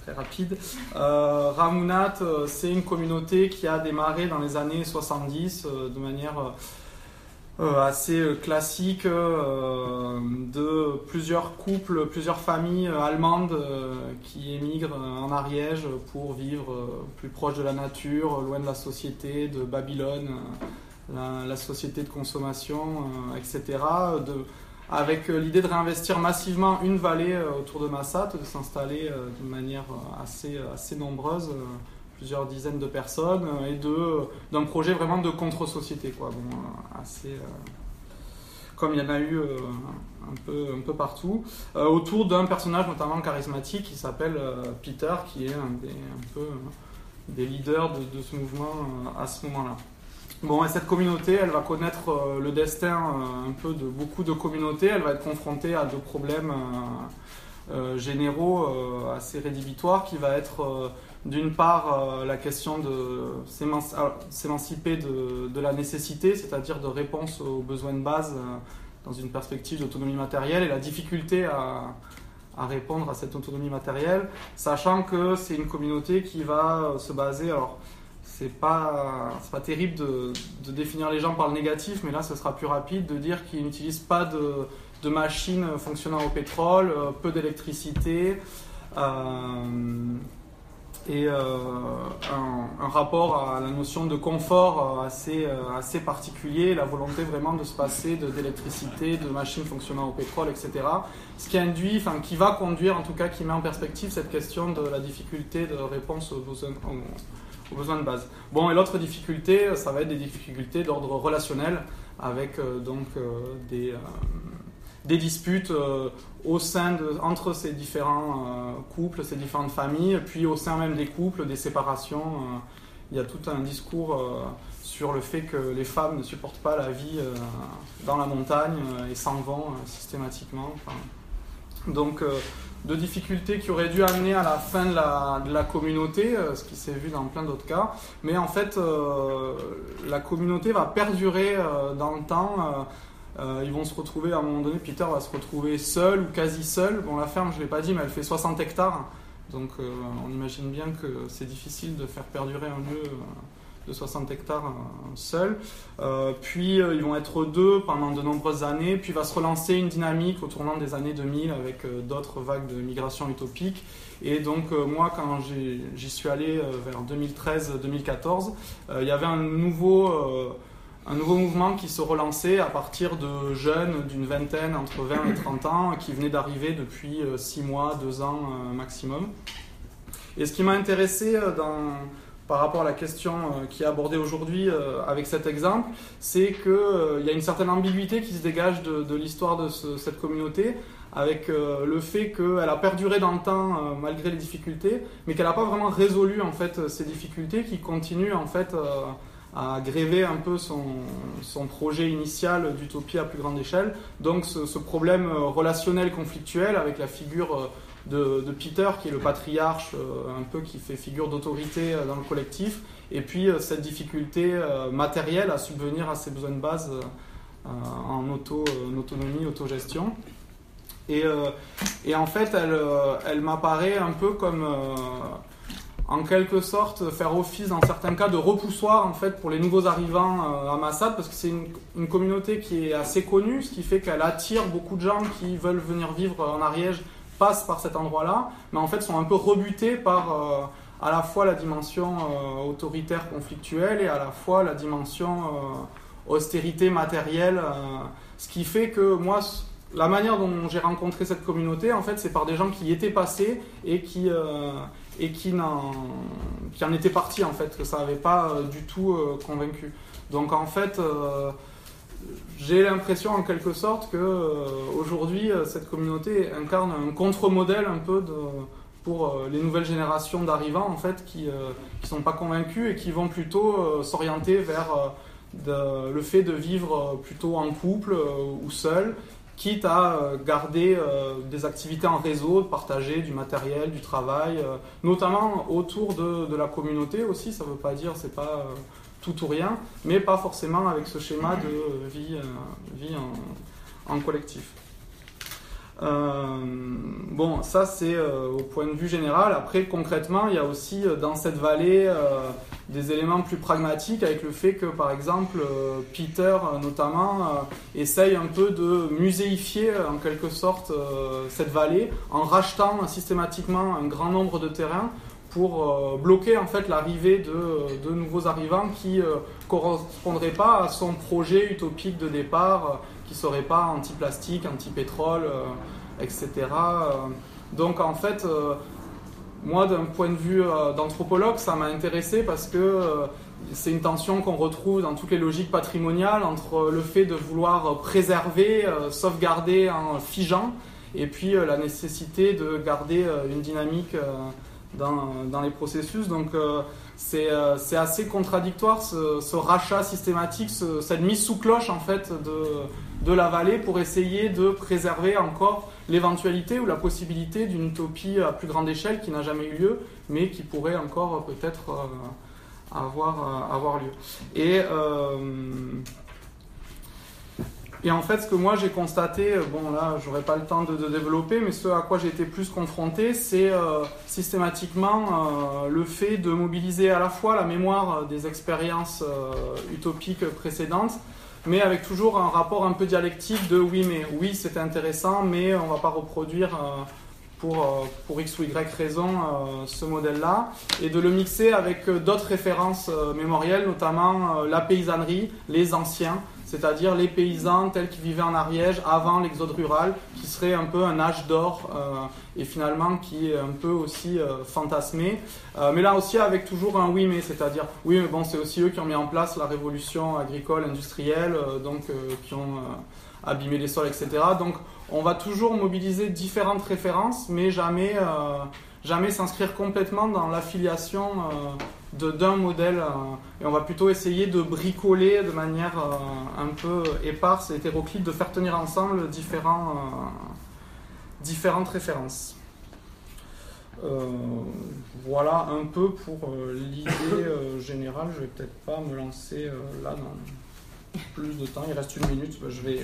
très rapide. Euh, Ramounat, euh, c'est une communauté qui a démarré dans les années 70 euh, de manière assez classique de plusieurs couples, plusieurs familles allemandes qui émigrent en Ariège pour vivre plus proche de la nature, loin de la société, de Babylone, la, société de consommation, etc. De, avec euh, l'idée de réinvestir massivement une vallée euh, autour de Massat, de s'installer euh, de manière assez, assez nombreuse, plusieurs dizaines de personnes, et d'un projet vraiment de contre-société, quoi. Bon, assez, comme il y en a eu un, peu, un peu partout, autour d'un personnage notamment charismatique qui s'appelle Peter, qui est un des, peu, des leaders de, de ce mouvement à ce moment-là. Bon, et cette communauté, elle va connaître euh, le destin euh, un peu de beaucoup de communautés. Elle va être confrontée à deux problèmes euh, généraux assez rédhibitoires, qui va être d'une part la question de s'émanciper de, la nécessité, c'est-à-dire de réponse aux besoins de base dans une perspective d'autonomie matérielle, et la difficulté à, répondre à cette autonomie matérielle, sachant que c'est une communauté qui va se baser, alors c'est pas, pas terrible de, définir les gens par le négatif, mais là ce sera plus rapide de dire qu'ils n'utilisent pas de, machines fonctionnant au pétrole, euh, peu d'électricité, euh, et euh, un, rapport à la notion de confort assez, assez particulier, la volonté vraiment de se passer d'électricité, de, machines fonctionnant au pétrole, etc. Ce qui induit, enfin qui va conduire en tout cas, qui met en perspective cette question de la difficulté de réponse aux besoins de base. Bon, et l'autre difficulté, ça va être des difficultés d'ordre relationnel, avec euh, donc euh, des, euh, des disputes au sein de, entre ces différents couples, ces différentes familles, puis au sein même des couples, des séparations. il y a tout un discours sur le fait que les femmes ne supportent pas la vie dans la montagne et s'en vont systématiquement. donc de difficultés qui auraient dû amener à la fin de la, communauté, euh, ce qui s'est vu dans plein d'autres cas. Mais en fait, euh, la communauté va perdurer euh, dans le temps. Ils vont se retrouver, à un moment donné, Peter va se retrouver seul ou quasi seul. Bon, la ferme, je ne l'ai pas dit, mais elle fait 60 hectares. Donc on imagine bien que c'est difficile de faire perdurer un lieu de 60 hectares euh. Euh, puis euh, ils vont être deux pendant de nombreuses années. Puis va se relancer une dynamique au tournant des années 2000 avec d'autres vagues de migration utopique. Et donc moi, quand j'y suis allé vers 2013-2014, il y avait un nouveau un nouveau mouvement qui se relançait à partir de jeunes d'une vingtaine, entre 20 et 30 ans, qui venaient d'arriver depuis 6 mois, 2 ans maximum. Et ce qui m'a intéressé dans, par rapport à la question euh, qui est abordée aujourd'hui euh, avec cet exemple, c'est qu'il euh, y a une certaine ambiguïté qui se dégage de, l'histoire de cette communauté, avec le fait qu'elle a perduré dans le temps malgré les difficultés, mais qu'elle n'a pas vraiment résolu en fait ces difficultés, qui continuent en fait à gréver un peu son, son projet initial d'utopie à plus grande échelle. Donc ce, problème relationnel conflictuel avec la figure de, Peter, qui est le patriarche, euh, un peu qui fait figure d'autorité euh, dans le collectif, et puis euh, cette difficulté matérielle à subvenir à ses besoins de base en, auto, en autonomie, autogestion. Et, et, en fait, elle, elle m'apparaît un peu comme, en quelque sorte, faire office dans certains cas de repoussoir en fait pour les nouveaux arrivants à Massad, parce que c'est une, communauté qui est assez connue, ce qui fait qu'elle attire beaucoup de gens qui veulent venir vivre en Ariège passent par cet endroit-là, mais en fait sont un peu rebutés par euh, à la fois la dimension euh, autoritaire conflictuelle et à la fois la dimension euh, austérité matérielle. ce qui fait que moi, la manière dont j'ai rencontré cette communauté, en fait, c'est par des gens qui y étaient passés et qui, euh, et qui, en, qui en étaient partis, en fait, que ça n'avait pas euh, du tout euh, convaincu. Donc, en fait, j'ai l'impression, en quelque sorte, que aujourd'hui, cette communauté incarne un contre-modèle un peu pour les nouvelles générations d'arrivants, en fait, qui ne sont pas convaincus et qui vont plutôt s'orienter vers le fait de vivre plutôt en couple ou seul quitte à euh, garder euh, des activités en réseau, partager du matériel, du travail, euh, notamment autour de, la communauté aussi. Ça ne veut pas dire c'est pas tout ou rien, mais pas forcément avec ce schéma de vie, vie en collectif. Bon, ça c'est au point de vue général. Après, concrètement, il y a aussi dans cette vallée des éléments plus pragmatiques avec le fait que, par exemple, Peter notamment essaye un peu de muséifier en quelque sorte cette vallée en rachetant systématiquement un grand nombre de terrains pour bloquer en fait l'arrivée de, de, nouveaux arrivants qui ne correspondraient pas à son projet utopique de départ qui ne serait pas anti-plastique, anti-pétrole, etc. Euh, donc en fait, euh, moi d'un point de vue euh, d'anthropologue, ça m'a intéressé parce que c'est une tension qu'on retrouve dans toutes les logiques patrimoniales entre le fait de vouloir préserver, sauvegarder en figeant, et puis la nécessité de garder une dynamique dans, les processus. Donc c'est assez contradictoire ce, rachat systématique, cette mise sous cloche en fait de la vallée pour essayer de préserver encore l'éventualité ou la possibilité d'une utopie à plus grande échelle qui n'a jamais eu lieu, mais qui pourrait encore peut-être euh, avoir, euh, avoir lieu. Et, euh, et en fait, ce que moi j'ai constaté, bon là, j'aurais pas le temps de, développer, mais ce à quoi j'ai été plus confronté, c'est systématiquement le fait de mobiliser à la fois la mémoire des expériences utopiques précédentes, mais avec toujours un rapport un peu dialectique de oui, mais oui, c'était intéressant, mais on ne va pas reproduire euh, pour, euh, pour X ou Y raison euh, ce modèle-là, et de le mixer avec d'autres références mémorielles, notamment la paysannerie, les anciens, c'est-à-dire les paysans tels qu'ils vivaient en Ariège avant l'exode rural, qui serait un peu un âge d'or et finalement qui est un peu aussi fantasmé. mais là aussi avec toujours un oui mais, c'est-à-dire oui mais bon c'est aussi eux qui ont mis en place la révolution agricole industrielle, donc qui ont abîmé les sols, etc. Donc on va toujours mobiliser différentes références, mais jamais, euh, jamais s'inscrire complètement dans l'affiliation euh, d'un modèle. Euh, et on va plutôt essayer de bricoler de manière un peu éparse et hétéroclite, de faire tenir ensemble différents, différentes références. voilà un peu pour l'idée générale. Je vais peut-être pas me lancer là dans plus de temps. Il reste une minute. Je vais,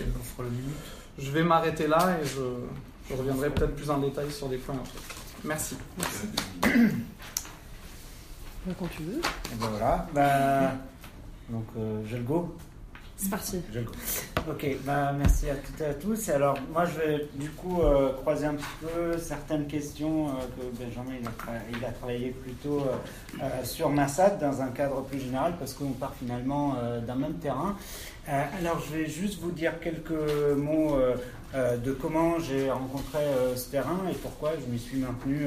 je vais m'arrêter là et je, reviendrai peut-être plus en détail sur des points après. Merci. Merci. Quand tu veux. Et ben voilà. Ben, donc, euh, j'ai le go. C'est parti. J'ai le go. Ok, ben, merci à toutes et à tous. Alors, moi, je vais du coup euh, croiser un petit peu certaines questions euh, que Benjamin il a, il a travaillé plutôt sur Massad dans un cadre plus général parce qu'on part finalement d'un même terrain. Alors, je vais juste vous dire quelques mots de comment j'ai rencontré ce terrain et pourquoi je m'y suis maintenu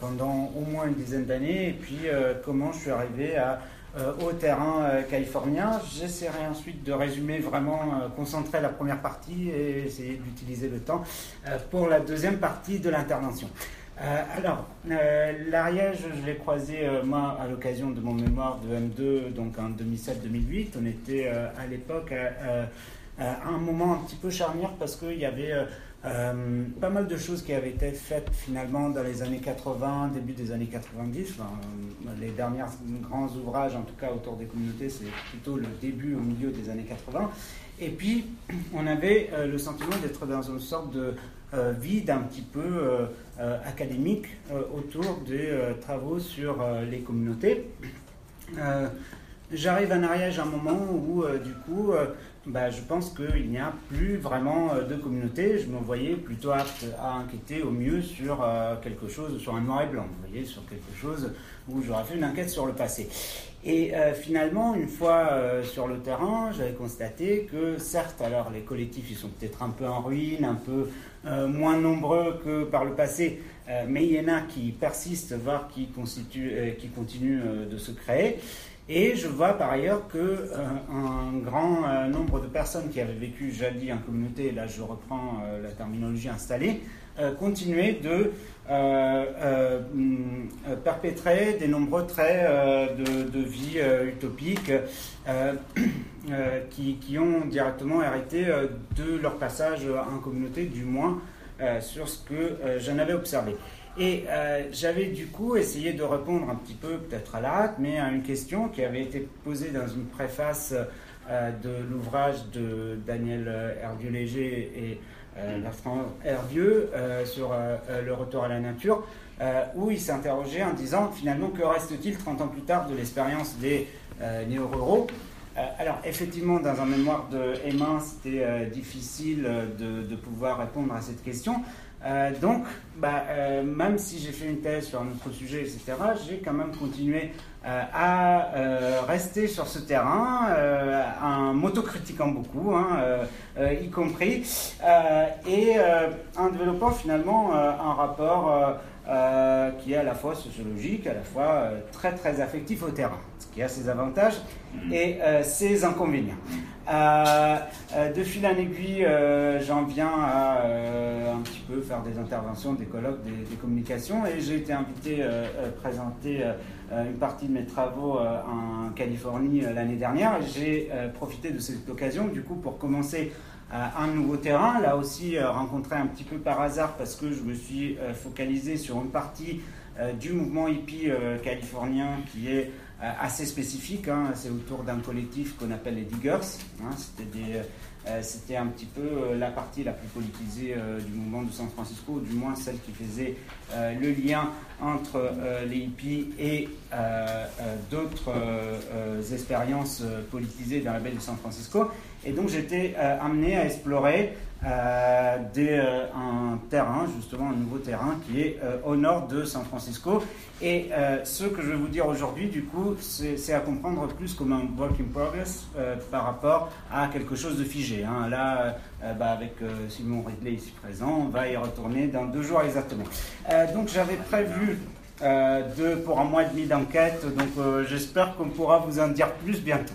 pendant au moins une dizaine d'années, et puis comment je suis arrivé au terrain californien. J'essaierai ensuite de résumer vraiment, concentrer la première partie et essayer d'utiliser le temps pour la deuxième partie de l'intervention. Euh, alors, euh, l'Ariège, je l'ai croisé, euh, moi, à l'occasion de mon mémoire de M2, donc en 2007-2008. On était à l'époque à, un moment un petit peu charnière parce qu'il y avait pas mal de choses qui avaient été faites finalement dans les années 80, début des années 90. les derniers grands ouvrages, en tout cas autour des communautés, c'est plutôt le début, au milieu des années 80. Et puis, on avait le sentiment d'être dans une sorte de vide un petit peu euh, académique euh, autour des euh, travaux sur les communautés. J'arrive à Ariège à un moment où, du coup, bah, je pense qu'il n'y a plus vraiment de communauté. Je me voyais plutôt à inquiéter au mieux sur quelque chose, sur un noir et blanc, vous voyez, sur quelque chose où j'aurais fait une enquête sur le passé. Et finalement, une fois sur le terrain, j'avais constaté que certes, alors les collectifs, ils sont peut-être un peu en ruine, un peu moins nombreux que par le passé, mais il y en a qui persistent, voire qui, qui continuent de se créer. Et je vois par ailleurs que euh, un grand euh, nombre de personnes qui avaient vécu jadis en communauté, là je reprends euh, la terminologie installée, continuaient de perpétrer des nombreux traits de, vie utopique [clears throat] qui, qui, ont directement hérité de leur passage en communauté, du moins sur ce que j'en avais observé. Et euh, j'avais du coup essayé de répondre un petit peu, peut-être à la hâte, mais à une question qui avait été posée dans une préface euh, de l'ouvrage de Daniel Hervieux-Léger et euh, Bertrand Hervieux sur le retour à la nature, où il s'interrogeait en disant finalement que reste-t-il 30 ans plus tard de l'expérience des néo-ruraux? Alors, effectivement, dans un mémoire de Emma, c'était difficile de, pouvoir répondre à cette question. Euh, donc, bah, euh, même si j'ai fait une thèse sur un autre sujet, etc., j'ai quand même continué euh, à rester sur ce terrain, en m'autocritiquant beaucoup, hein, y compris, et en développant finalement un rapport qui est à la fois sociologique, à la fois très très affectif au terrain, ce qui a ses avantages et ses inconvénients. Euh, euh, de fil en aiguille, euh, j'en viens à un petit peu faire des interventions, des colloques, des, communications, et j'ai été invité à présenter une partie de mes travaux en Californie l'année dernière. J'ai profité de cette occasion, du coup, pour commencer un nouveau terrain, là aussi rencontré un petit peu par hasard parce que je me suis focalisé sur une partie du mouvement hippie californien qui est assez spécifique. Hein. c'est autour d'un collectif qu'on appelle les Diggers. Hein. Euh, c'était, un petit peu euh, la partie la plus politisée du mouvement de San Francisco, du moins celle qui faisait le lien entre les hippies et d'autres expériences politisées dans la baie de San Francisco. Et donc j'étais amené à explorer euh, des, euh, un terrain, justement un nouveau terrain qui est euh, au nord de San Francisco. Et ce que je vais vous dire aujourd'hui, du coup, c'est à comprendre plus comme un work in progress par rapport à quelque chose de figé. Hein. Là, bah, avec Simon Ridley ici présent, on va y retourner dans deux jours exactement. donc j'avais prévu de, pour un mois et demi d'enquête, donc j'espère qu'on pourra vous en dire plus bientôt.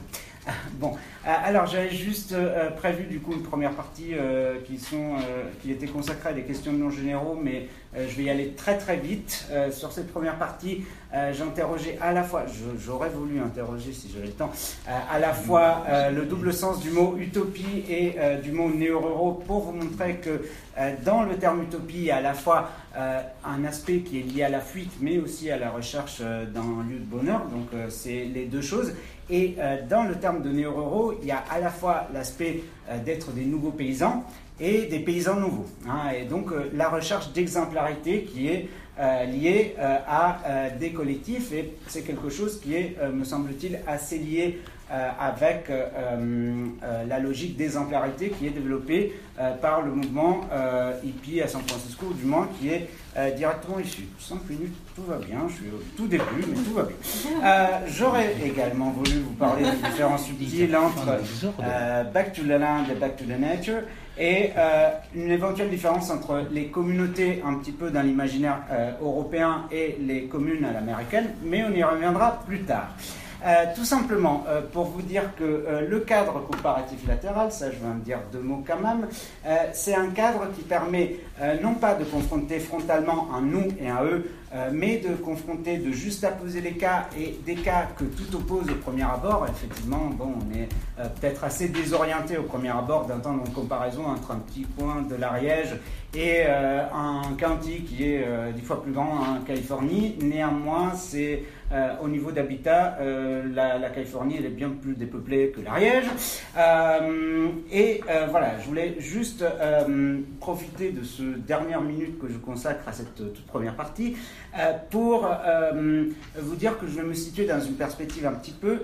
Bon, euh, alors j'avais juste euh, prévu du coup une première partie euh, qui, sont, qui était consacrée à des questions de non généraux, mais je vais y aller très très vite. sur cette première partie, j'interrogeais à la fois, j'aurais voulu interroger si j'avais le temps, à la fois le double sens du mot utopie et du mot néo-euro pour vous montrer que dans le terme utopie, il y a à la fois un aspect qui est lié à la fuite, mais aussi à la recherche d'un lieu de bonheur. Donc c'est les deux choses. Et euh, dans le terme de néo-ruraux, il y a à la fois l'aspect euh, d'être des nouveaux paysans et des paysans nouveaux. Hein. et donc euh, la recherche d'exemplarité qui est liée à des collectifs, et c'est quelque chose qui est, me semble-t-il, assez lié avec euh, euh, la logique d'exemplarité qui est développée par le mouvement hippie à San Francisco, ou du moins qui est directement issu. 5 minutes, tout va bien, je suis au tout début, mais tout va bien. [laughs] J'aurais également voulu vous parler des différences subtiles entre Back to the Land et Back to the Nature et une éventuelle différence entre les communautés un petit peu dans l'imaginaire européen et les communes à l'américaine, mais on y reviendra plus tard. Euh, tout simplement, euh, pour vous dire que euh, le cadre comparatif latéral, ça je vais en dire deux mots quand même, c'est un cadre qui permet non pas de confronter frontalement un nous et un eux, mais de confronter, de juste apposer les cas et des cas que tout oppose au premier abord. Effectivement, bon, on est peut-être assez désorienté au premier abord d'entendre une comparaison entre un petit point de l'Ariège et un county qui est dix fois plus grand en Californie. Néanmoins, c'est euh, au niveau d'habitat, euh, la, Californie elle est bien plus dépeuplée que l'Ariège. Euh, et voilà, je voulais juste profiter de ce dernière minute que je consacre à cette toute première partie pour vous dire que je vais me situer dans une perspective un petit peu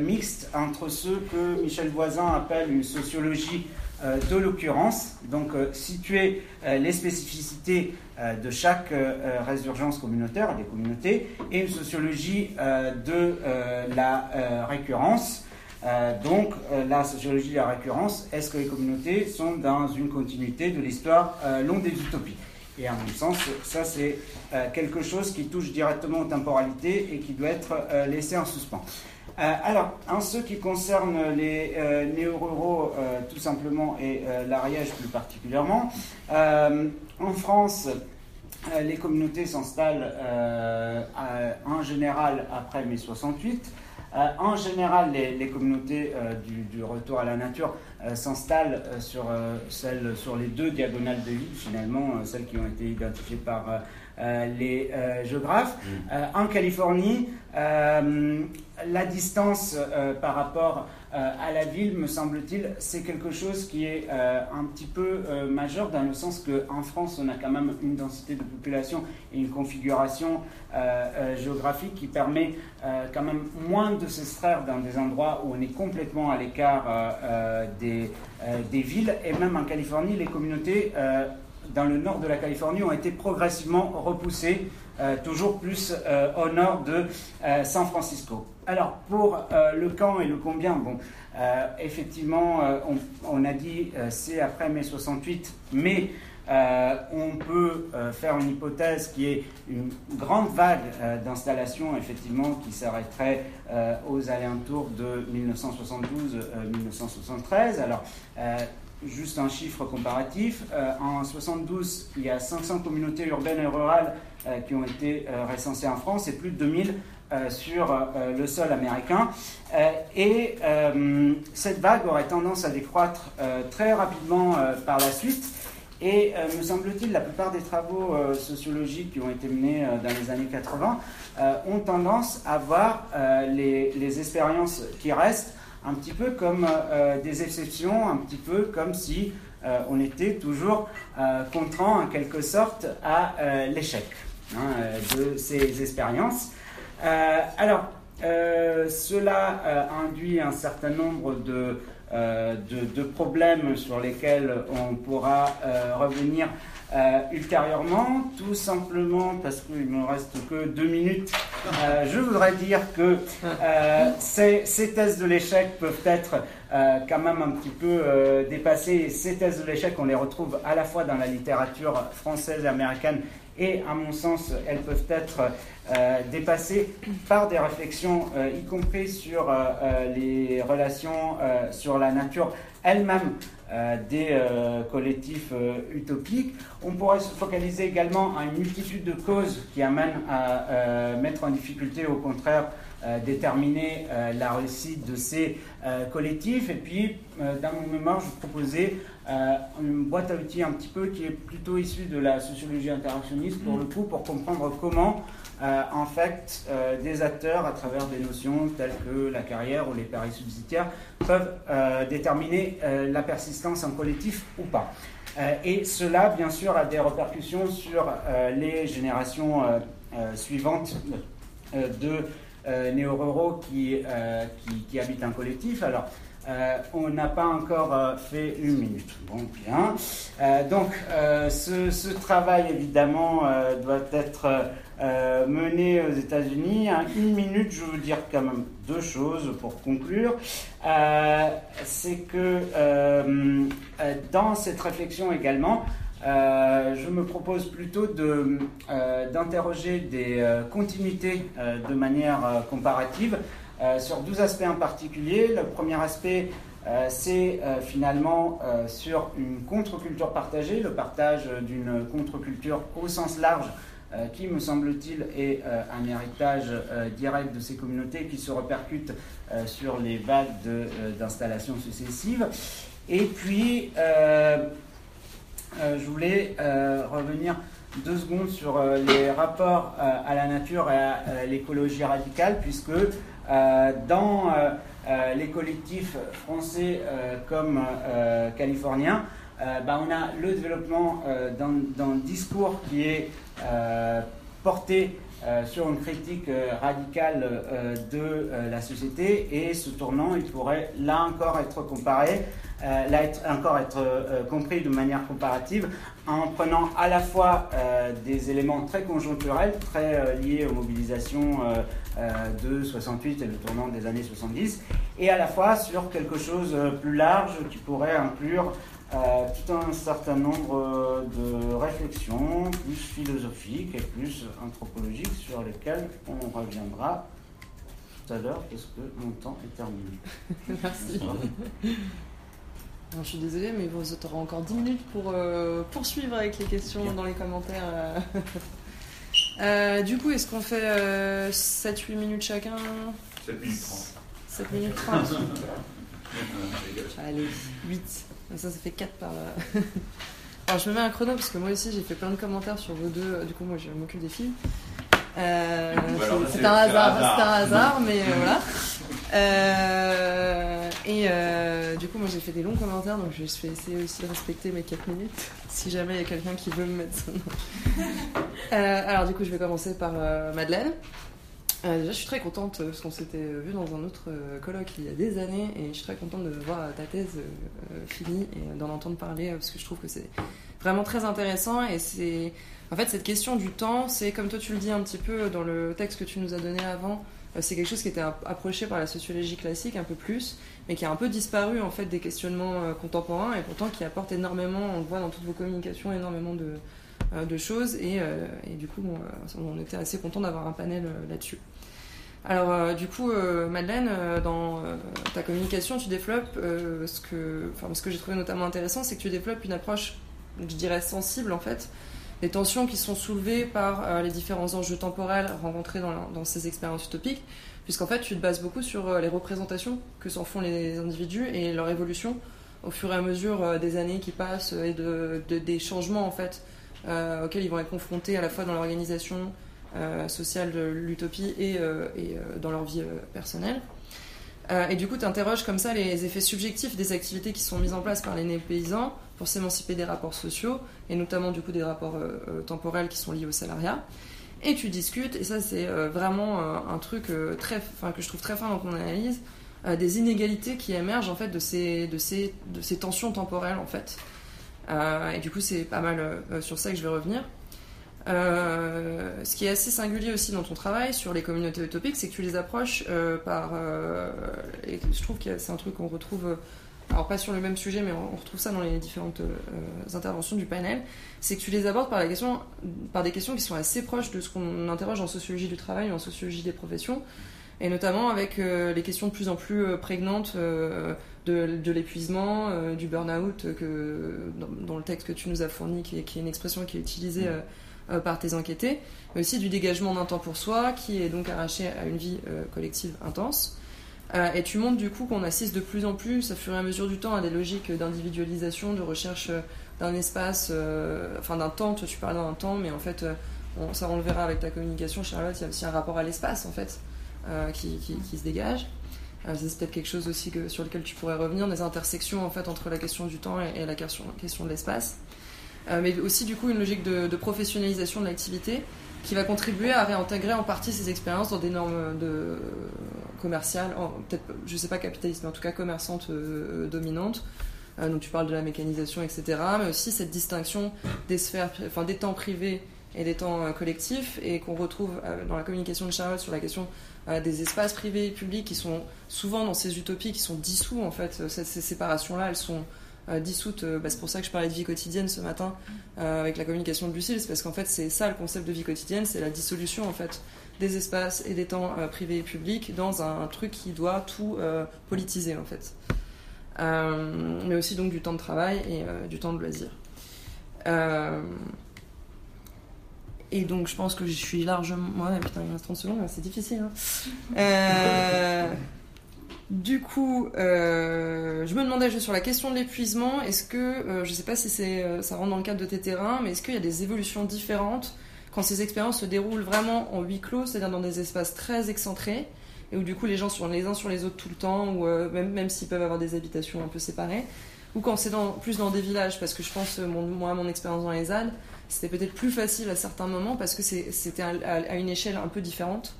mixte entre ce que Michel Voisin appelle une sociologie de l'occurrence, donc situer les spécificités de chaque résurgence communautaire des communautés, et une sociologie de la récurrence, euh, donc, euh, la sociologie de la récurrence, est-ce que les communautés sont dans une continuité de l'histoire euh, longue des utopies? Et à mon sens, ça c'est quelque chose qui touche directement aux temporalités et qui doit être laissé en suspens. Alors, en ce qui concerne les néo-ruraux, tout simplement, et l'Ariège plus particulièrement, en France, les communautés s'installent en général après mai 68. Euh, en général, les, communautés euh, du, retour à la nature euh, s'installent sur, celles, sur les deux diagonales de l'île, finalement, celles qui ont été identifiées par les géographes. Mm. en Californie, la distance par rapport euh, à la ville, me semble-t-il, c'est quelque chose qui est euh, un petit peu euh, majeur dans le sens qu'en France, on a quand même une densité de population et une configuration géographique qui permet quand même moins de s'extraire dans des endroits où on est complètement à l'écart des, des, villes. Et même en Californie, les communautés dans le nord de la Californie ont été progressivement repoussées toujours plus au nord de San Francisco. Alors, pour euh, le quand et le combien, bon, euh, effectivement, euh, on, a dit c'est après mai 68, mais on peut faire une hypothèse qui est une grande vague d'installation, effectivement, qui s'arrêterait aux alentours de 1972-1973. Alors, juste un chiffre comparatif, en 72, il y a 500 communautés urbaines et rurales qui ont été recensées en France et plus de 2000 euh, sur euh, le sol américain. Euh, et cette vague aurait tendance à décroître très rapidement par la suite. Et me semble-t-il, la plupart des travaux sociologiques qui ont été menés dans les années 80 ont tendance à voir les, expériences qui restent un petit peu comme des exceptions, un petit peu comme si on était toujours contraint en quelque sorte à l'échec hein, de ces expériences. Euh, alors, euh, cela euh, induit un certain nombre de, de, problèmes sur lesquels on pourra revenir ultérieurement, tout simplement parce qu'il ne me reste que deux minutes. je voudrais dire que ces, thèses de l'échec peuvent être quand même un petit peu dépassées. Ces thèses de l'échec, on les retrouve à la fois dans la littérature française et américaine et à mon sens, elles peuvent être euh, dépassées par des réflexions, euh, y compris sur euh, les relations, sur la nature elle-même des collectifs utopiques. On pourrait se focaliser également à une multitude de causes qui amènent à mettre en difficulté, au contraire, déterminer la réussite de ces collectifs. Et puis, dans mon mémoire, je vous proposais euh, une boîte à outils un petit peu qui est plutôt issue de la sociologie interactionniste pour le coup, pour comprendre comment euh, en fait euh, des acteurs à travers des notions telles que la carrière ou les paris subsidiaires peuvent déterminer la persistance en collectif ou pas. et cela, bien sûr, a des répercussions sur les générations suivantes de néo-ruraux qui, qui, qui, habitent un collectif. Alors, euh, on n'a pas encore euh, fait une minute. Bon, bien. Euh, donc, ce, travail, évidemment, doit être mené aux États-Unis. Hein, une minute, je veux dire quand même deux choses pour conclure. C'est que dans cette réflexion également, je me propose plutôt d'interroger des continuités de manière comparative. Euh, sur 12 aspects en particulier. Le premier aspect, euh, c'est euh, finalement sur une contre-culture partagée, le partage d'une contre-culture au sens large, qui, me semble-t-il, est un héritage direct de ces communautés qui se répercute sur les vagues d'installations successives. Et puis, je voulais revenir deux secondes sur les rapports à la nature et à l'écologie radicale, puisque euh, dans euh, euh, les collectifs français comme californiens, bah, on a le développement d'un discours qui est porté sur une critique radicale de la société et ce tournant, il pourrait là encore être comparé, là être, encore être compris de manière comparative en prenant à la fois des éléments très conjoncturels, très liés aux mobilisations de 68 et le tournant des années 70, et à la fois sur quelque chose plus large qui pourrait inclure euh, tout un certain nombre euh, de réflexions plus philosophiques et plus anthropologiques sur lesquelles on reviendra tout à l'heure parce que mon temps est terminé. [laughs] Merci. Je suis désolée, mais vous aurez encore 10 minutes pour euh, poursuivre avec les questions dans les commentaires. [laughs] du coup, est-ce qu'on fait 7-8 minutes chacun? 7 minutes 30. 7 minutes 30 [laughs] Allez, 8 ça, ça fait 4 par. [laughs] Alors, je me mets un chrono parce que moi aussi, j'ai fait plein de commentaires sur vos deux. Du coup, moi, je m'occupe des filles. Euh, c'est un hasard, c'est un hasard, mais euh, voilà. Euh, et du coup, moi j'ai fait des longs commentaires, donc je vais essayer aussi de respecter mes 4 minutes, si jamais il y a quelqu'un qui veut me mettre son [laughs] nom. alors, du coup, je vais commencer par Madeleine. Euh, déjà, je suis très contente euh, parce qu'on s'était vu dans un autre euh, colloque il y a des années et je suis très contente de voir ta thèse finie et d'en entendre parler parce que je trouve que c'est vraiment très intéressant et c'est en fait cette question du temps, c'est comme toi tu le dis un petit peu dans le texte que tu nous as donné avant, c'est quelque chose qui était approché par la sociologie classique un peu plus, mais qui a un peu disparu en fait des questionnements contemporains et pourtant qui apporte énormément, on le voit dans toutes vos communications, énormément de, de choses et, du coup on était assez content d'avoir un panel là-dessus. Alors, euh, du coup, euh, Madeleine, euh, dans ta communication, tu développes ce que, enfin, ce que j'ai trouvé notamment intéressant, c'est que tu développes une approche, je dirais, sensible en fait, des tensions qui sont soulevées par les différents enjeux temporels rencontrés dans, ces expériences utopiques, puisqu'en fait, tu te bases beaucoup sur les représentations que s'en font les individus et leur évolution au fur et à mesure des années qui passent et de, des changements en fait auxquels ils vont être confrontés à la fois dans l'organisation, euh, sociale de l'utopie et, euh, et euh, dans leur vie personnelle. et du coup, tu interroges comme ça les effets subjectifs des activités qui sont mises en place par les néo-paysans pour s'émanciper des rapports sociaux, et notamment du coup des rapports temporels qui sont liés au salariat. Et tu discutes, et ça c'est vraiment un truc très, que je trouve très fin dans ton analyse, des inégalités qui émergent en fait de ces, de ces, de ces tensions temporelles en fait. et du coup, c'est pas mal sur ça que je vais revenir. Euh, ce qui est assez singulier aussi dans ton travail sur les communautés utopiques, c'est que tu les approches euh, par. Euh, je trouve que c'est un truc qu'on retrouve. Alors, pas sur le même sujet, mais on, retrouve ça dans les différentes interventions du panel. C'est que tu les abordes par, des questions qui sont assez proches de ce qu'on interroge en sociologie du travail ou en sociologie des professions. Et notamment avec les questions de plus en plus prégnantes de, l'épuisement, du burn-out, dans, le texte que tu nous as fourni, qui est, une expression qui est utilisée. Euh, par tes enquêtés, mais aussi du dégagement d'un temps pour soi qui est donc arraché à une vie euh, collective intense. Euh, et tu montres du coup qu'on assiste de plus en plus, à fur et à mesure du temps, à des logiques d'individualisation, de recherche d'un espace, enfin d'un temps, tu parles d'un temps, mais en fait, ça on le verra avec ta communication, Charlotte, il y a aussi un rapport à l'espace en fait qui, qui, se dégage. c'est peut-être quelque chose aussi que, sur lequel tu pourrais revenir, des intersections en fait entre la question du temps et, la question, de l'espace. Euh, mais aussi du coup une logique de, professionnalisation de l'activité qui va contribuer à réintégrer en partie ces expériences dans des normes commerciales, peut-être, je sais pas capitalistes, mais en tout cas commerçantes euh, dominantes. Euh, donc tu parles de la mécanisation, etc. Mais aussi cette distinction des sphères, enfin des temps privés et des temps collectifs, et qu'on retrouve dans la communication de Charlotte sur la question des espaces privés et publics qui sont souvent dans ces utopies qui sont dissous en fait. Ces, séparations-là, elles sont euh, dissoute. Euh, bah, c'est pour ça que je parlais de vie quotidienne ce matin euh, avec la communication de Lucille, c'est parce qu'en fait c'est ça le concept de vie quotidienne, c'est la dissolution en fait des espaces et des temps privés et publics dans un, truc qui doit tout politiser en fait. mais aussi donc du temps de travail et du temps de loisir. Et donc, je pense que je suis largement. Ouais, putain, il reste 30 secondes, c'est difficile. Hein. Du coup, euh, je me demandais juste sur la question de l'épuisement, est-ce que, euh, je ne sais pas si c'est, euh, ça rentre dans le cadre de tes terrains, mais est-ce qu'il y a des évolutions différentes quand ces expériences se déroulent vraiment en huis clos, c'est-à-dire dans des espaces très excentrés, et où du coup les gens sont les uns sur les autres tout le temps, ou même, même s'ils peuvent avoir des habitations un peu séparées, ou quand c'est plus dans des villages, parce que je pense, moi, mon expérience dans les ZAD, c'était peut-être plus facile à certains moments parce que c'était à, une échelle un peu différente.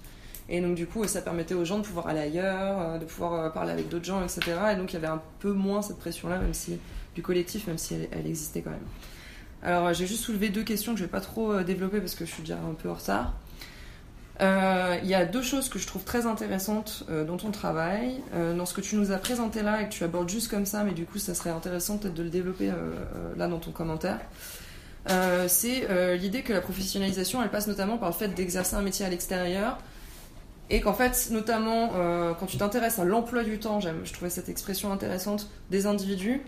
Et donc du coup, ça permettait aux gens de pouvoir aller ailleurs, de pouvoir parler avec d'autres gens, etc. Et donc il y avait un peu moins cette pression-là, même si du collectif, même si elle, existait quand même. Alors j'ai juste soulevé deux questions que je vais pas trop développer parce que je suis déjà un peu en retard. Euh, il y a deux choses que je trouve très intéressantes euh, dans ton travail, euh, dans ce que tu nous as présenté là et que tu abordes juste comme ça, mais du coup ça serait intéressant peut-être de le développer là dans ton commentaire. c'est l'idée que la professionnalisation elle passe notamment par le fait d'exercer un métier à l'extérieur et qu'en fait notamment quand tu t'intéresses à l'emploi du temps, je trouvais cette expression intéressante des individus,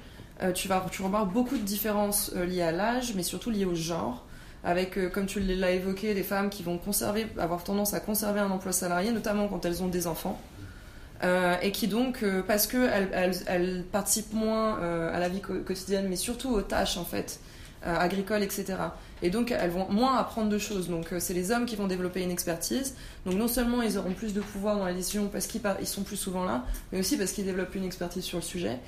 tu vas tu remarques beaucoup de différences liées à l'âge mais surtout liées au genre avec, euh, comme tu l'as évoqué, des femmes qui vont conserver, avoir tendance à conserver un emploi salarié, notamment quand elles ont des enfants. Euh, et qui donc, euh, parce qu'elles elles, participent moins à la vie quotidienne, mais surtout aux tâches en fait, agricoles, etc. Et donc elles vont moins apprendre de choses. Donc c'est les hommes qui vont développer une expertise. Donc non seulement ils auront plus de pouvoir dans la décision parce qu'ils sont plus souvent là, mais aussi parce qu'ils développent une expertise sur le sujet.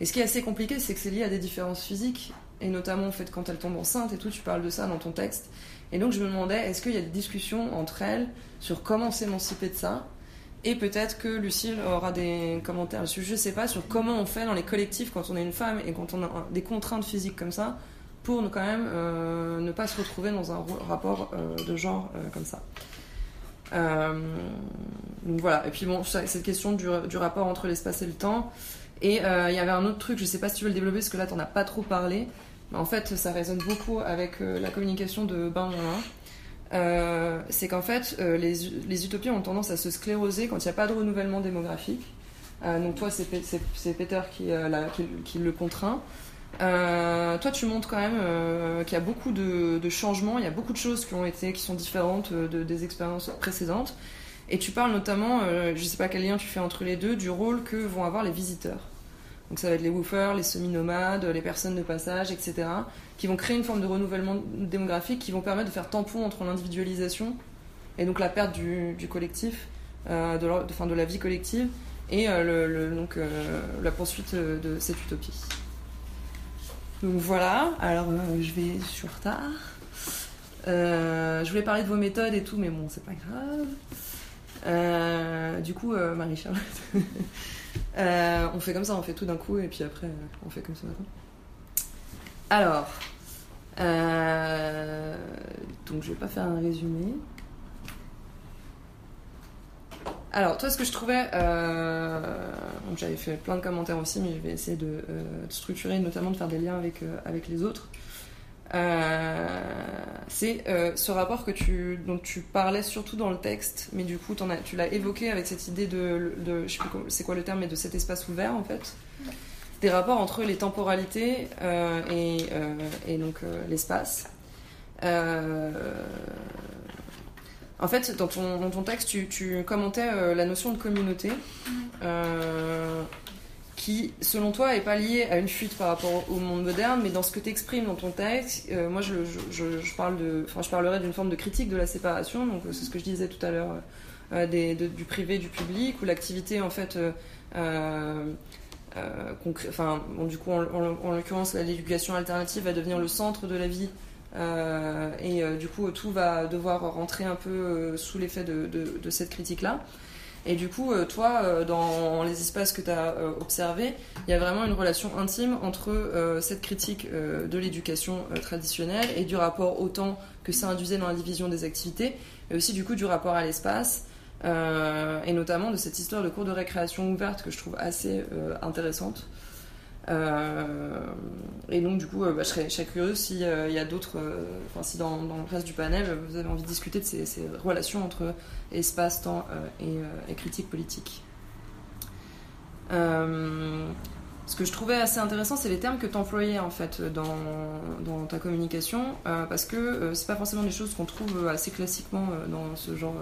Et ce qui est assez compliqué, c'est que c'est lié à des différences physiques et notamment en fait quand elle tombe enceinte et tout, tu parles de ça dans ton texte. Et donc je me demandais, est-ce qu'il y a des discussions entre elles sur comment s'émanciper de ça? Et peut-être que Lucille aura des commentaires je sais pas, sur comment on fait dans les collectifs quand on est une femme et quand on a des contraintes physiques comme ça, pour ne, quand même euh, ne pas se retrouver dans un rapport euh, de genre euh, comme ça. donc voilà, et puis bon, cette question du, du rapport entre l'espace et le temps. Et il y avait un autre truc, je sais pas si tu veux le développer parce que là t'en as pas trop parlé, en fait, ça résonne beaucoup avec la communication de Benjamin. C'est qu'en fait, euh, les, utopies ont tendance à se scléroser quand il n'y a pas de renouvellement démographique. donc toi, c'est Peter qui, qui, le contraint. Toi, tu montres quand même qu'il y a beaucoup de, changements, il y a beaucoup de choses qui ont été, qui sont différentes des expériences précédentes. Et tu parles notamment, je ne sais pas quel lien tu fais entre les deux, du rôle que vont avoir les visiteurs. Donc ça va être les woofers, les semi-nomades, les personnes de passage, etc. qui vont créer une forme de renouvellement démographique qui vont permettre de faire tampon entre l'individualisation et donc la perte du, collectif, euh, de, de, de, la vie collective et euh, donc, euh, la poursuite de cette utopie. Donc voilà, alors je vais, sur retard. je voulais parler de vos méthodes et tout, mais bon, c'est pas grave. du coup, Marie-Charlotte. [laughs] Euh, on fait comme ça, on fait tout d'un coup et puis après on fait comme ça Alors, euh, donc je vais pas faire un résumé. Alors, toi, ce que je trouvais, euh, j'avais fait plein de commentaires aussi, mais je vais essayer de, structurer, notamment de faire des liens avec, avec les autres. c'est ce rapport que tu, dont tu parlais surtout dans le texte, mais du coup tu l'as évoqué avec cette idée de, de je sais plus c'est quoi le terme, mais de cet espace ouvert en fait, des rapports entre les temporalités et, et, donc l'espace. En fait, dans ton, dans ton texte, tu, tu commentais la notion de communauté qui, selon toi, est pas lié à une fuite par rapport au monde moderne, mais dans ce que tu exprimes dans ton texte, euh, moi je, je, je, parle de, je parlerai d'une forme de critique de la séparation, donc c'est ce que je disais tout à l'heure, euh, des, du privé, du public, où l'activité en fait. Euh, enfin, bon, du coup, en, en, l'occurrence, l'éducation alternative va devenir le centre de la vie et du coup, tout va devoir rentrer un peu sous l'effet de, cette critique-là. Et du coup, euh, toi, euh, dans les espaces que tu as euh, observés, il y a vraiment une relation intime entre cette critique de l'éducation traditionnelle et du rapport au temps que ça induisait dans la division des activités, mais aussi du coup du rapport à l'espace, et notamment de cette histoire de cours de récréation ouverte que je trouve assez intéressante. Euh, et donc, du coup, euh, bah, je, serais, je, curieuse s'il euh, y a d'autres, enfin, si dans, dans, le reste du panel, vous avez envie de discuter de ces, relations entre espace, temps et, critique politique. ce que je trouvais assez intéressant, c'est les termes que tu employais en fait dans, ta communication, parce que c'est pas forcément des choses qu'on trouve assez classiquement dans ce genre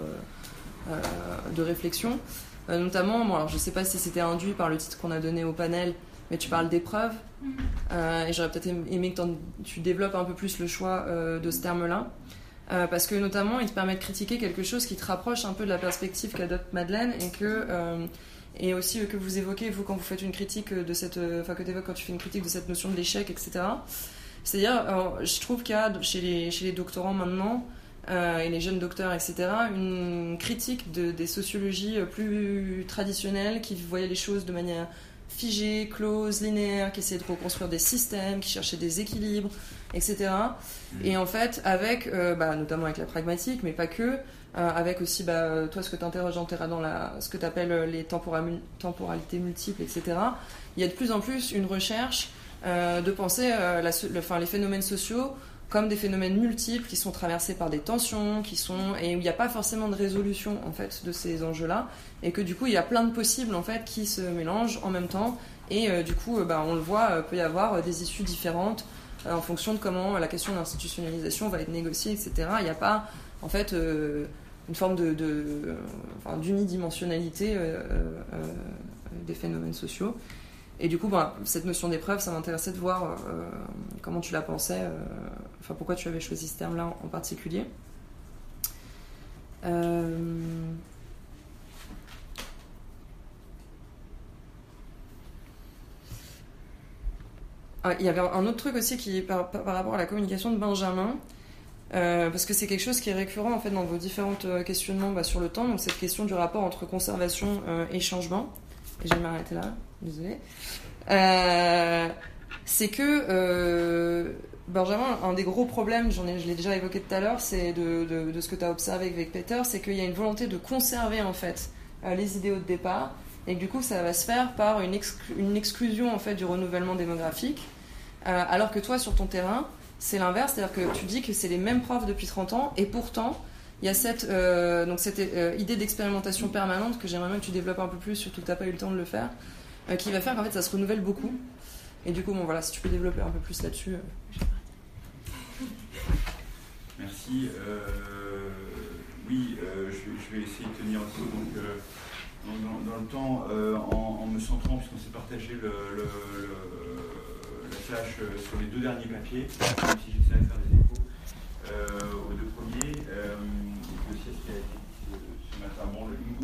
de réflexion. notamment, bon, alors je sais pas si c'était induit par le titre qu'on a donné au panel, mais tu parles d'épreuves. Mm. Euh, et j'aurais peut-être aimé que tu développes un peu plus le choix euh, de ce terme-là. Euh, parce que notamment, il te permet de critiquer quelque chose qui te rapproche un peu de la perspective qu'adopte Madeleine et que et aussi que vous évoquez vous quand vous faites une critique de cette, enfin que évoques quand tu fais une critique de cette notion de l'échec, etc. C'est-à-dire, je trouve qu'il y a chez les, chez les doctorants maintenant, et les jeunes docteurs, etc., une critique de, des sociologies plus traditionnelles qui voyaient les choses de manière figée, close, linéaire, qui essayaient de reconstruire des systèmes, qui cherchaient des équilibres, etc. Et en fait, avec, euh, bah, notamment avec la pragmatique, mais pas que, euh, avec aussi, bah, toi, ce que tu interroges en terrain dans la, ce que tu appelles les tempora- temporalités multiples, etc., il y a de plus en plus une recherche euh, de penser euh, la so- le- enfin, les phénomènes sociaux comme des phénomènes multiples qui sont traversés par des tensions, qui sont et où il n'y a pas forcément de résolution en fait de ces enjeux-là, et que du coup il y a plein de possibles en fait qui se mélangent en même temps, et euh, du coup euh, bah, on le voit, euh, peut y avoir des issues différentes en fonction de comment la question de l'institutionnalisation va être négociée, etc. Il n'y a pas en fait une forme de, d'unidimensionnalité des phénomènes sociaux. Et du coup, bah, cette notion d'épreuve, ça m'intéressait de voir euh, comment tu la pensais, euh, enfin pourquoi tu avais choisi ce terme-là en, particulier. Euh, ah, Il y avait un autre truc aussi qui, par, par rapport à la communication de Benjamin, parce que c'est quelque chose qui est récurrent en fait dans vos différents questionnements bah, sur le temps, donc cette question du rapport entre conservation et changement. Je vais m'arrêter là, désolé. Euh, c'est que euh, Benjamin, un des gros problèmes, je l'ai déjà évoqué tout à l'heure, c'est de, ce que tu as observé avec Peter, c'est qu'il y a une volonté de conserver en fait euh, les idéaux de départ, et que du coup ça va se faire par une, une exclusion en fait du renouvellement démographique, alors que toi sur ton terrain, c'est l'inverse, c'est-à-dire que tu dis que c'est les mêmes profs depuis 30 ans, et pourtant il y a cette, euh, donc cette euh, idée d'expérimentation permanente que j'aimerais bien que tu développes un peu plus, surtout que tu n'as pas eu le temps de le faire, euh, qui va faire qu'en fait ça se renouvelle beaucoup. Et du coup, bon voilà, si tu peux développer un peu plus là-dessus. Merci. Oui, je, vais, essayer de tenir un peu donc, dans, le temps en, me centrant, puisqu'on s'est partagé la tâche sur les deux derniers papiers, même si j'essaie de faire des échos aux deux premiers. Euh, le dossier qui a été dit ce, le-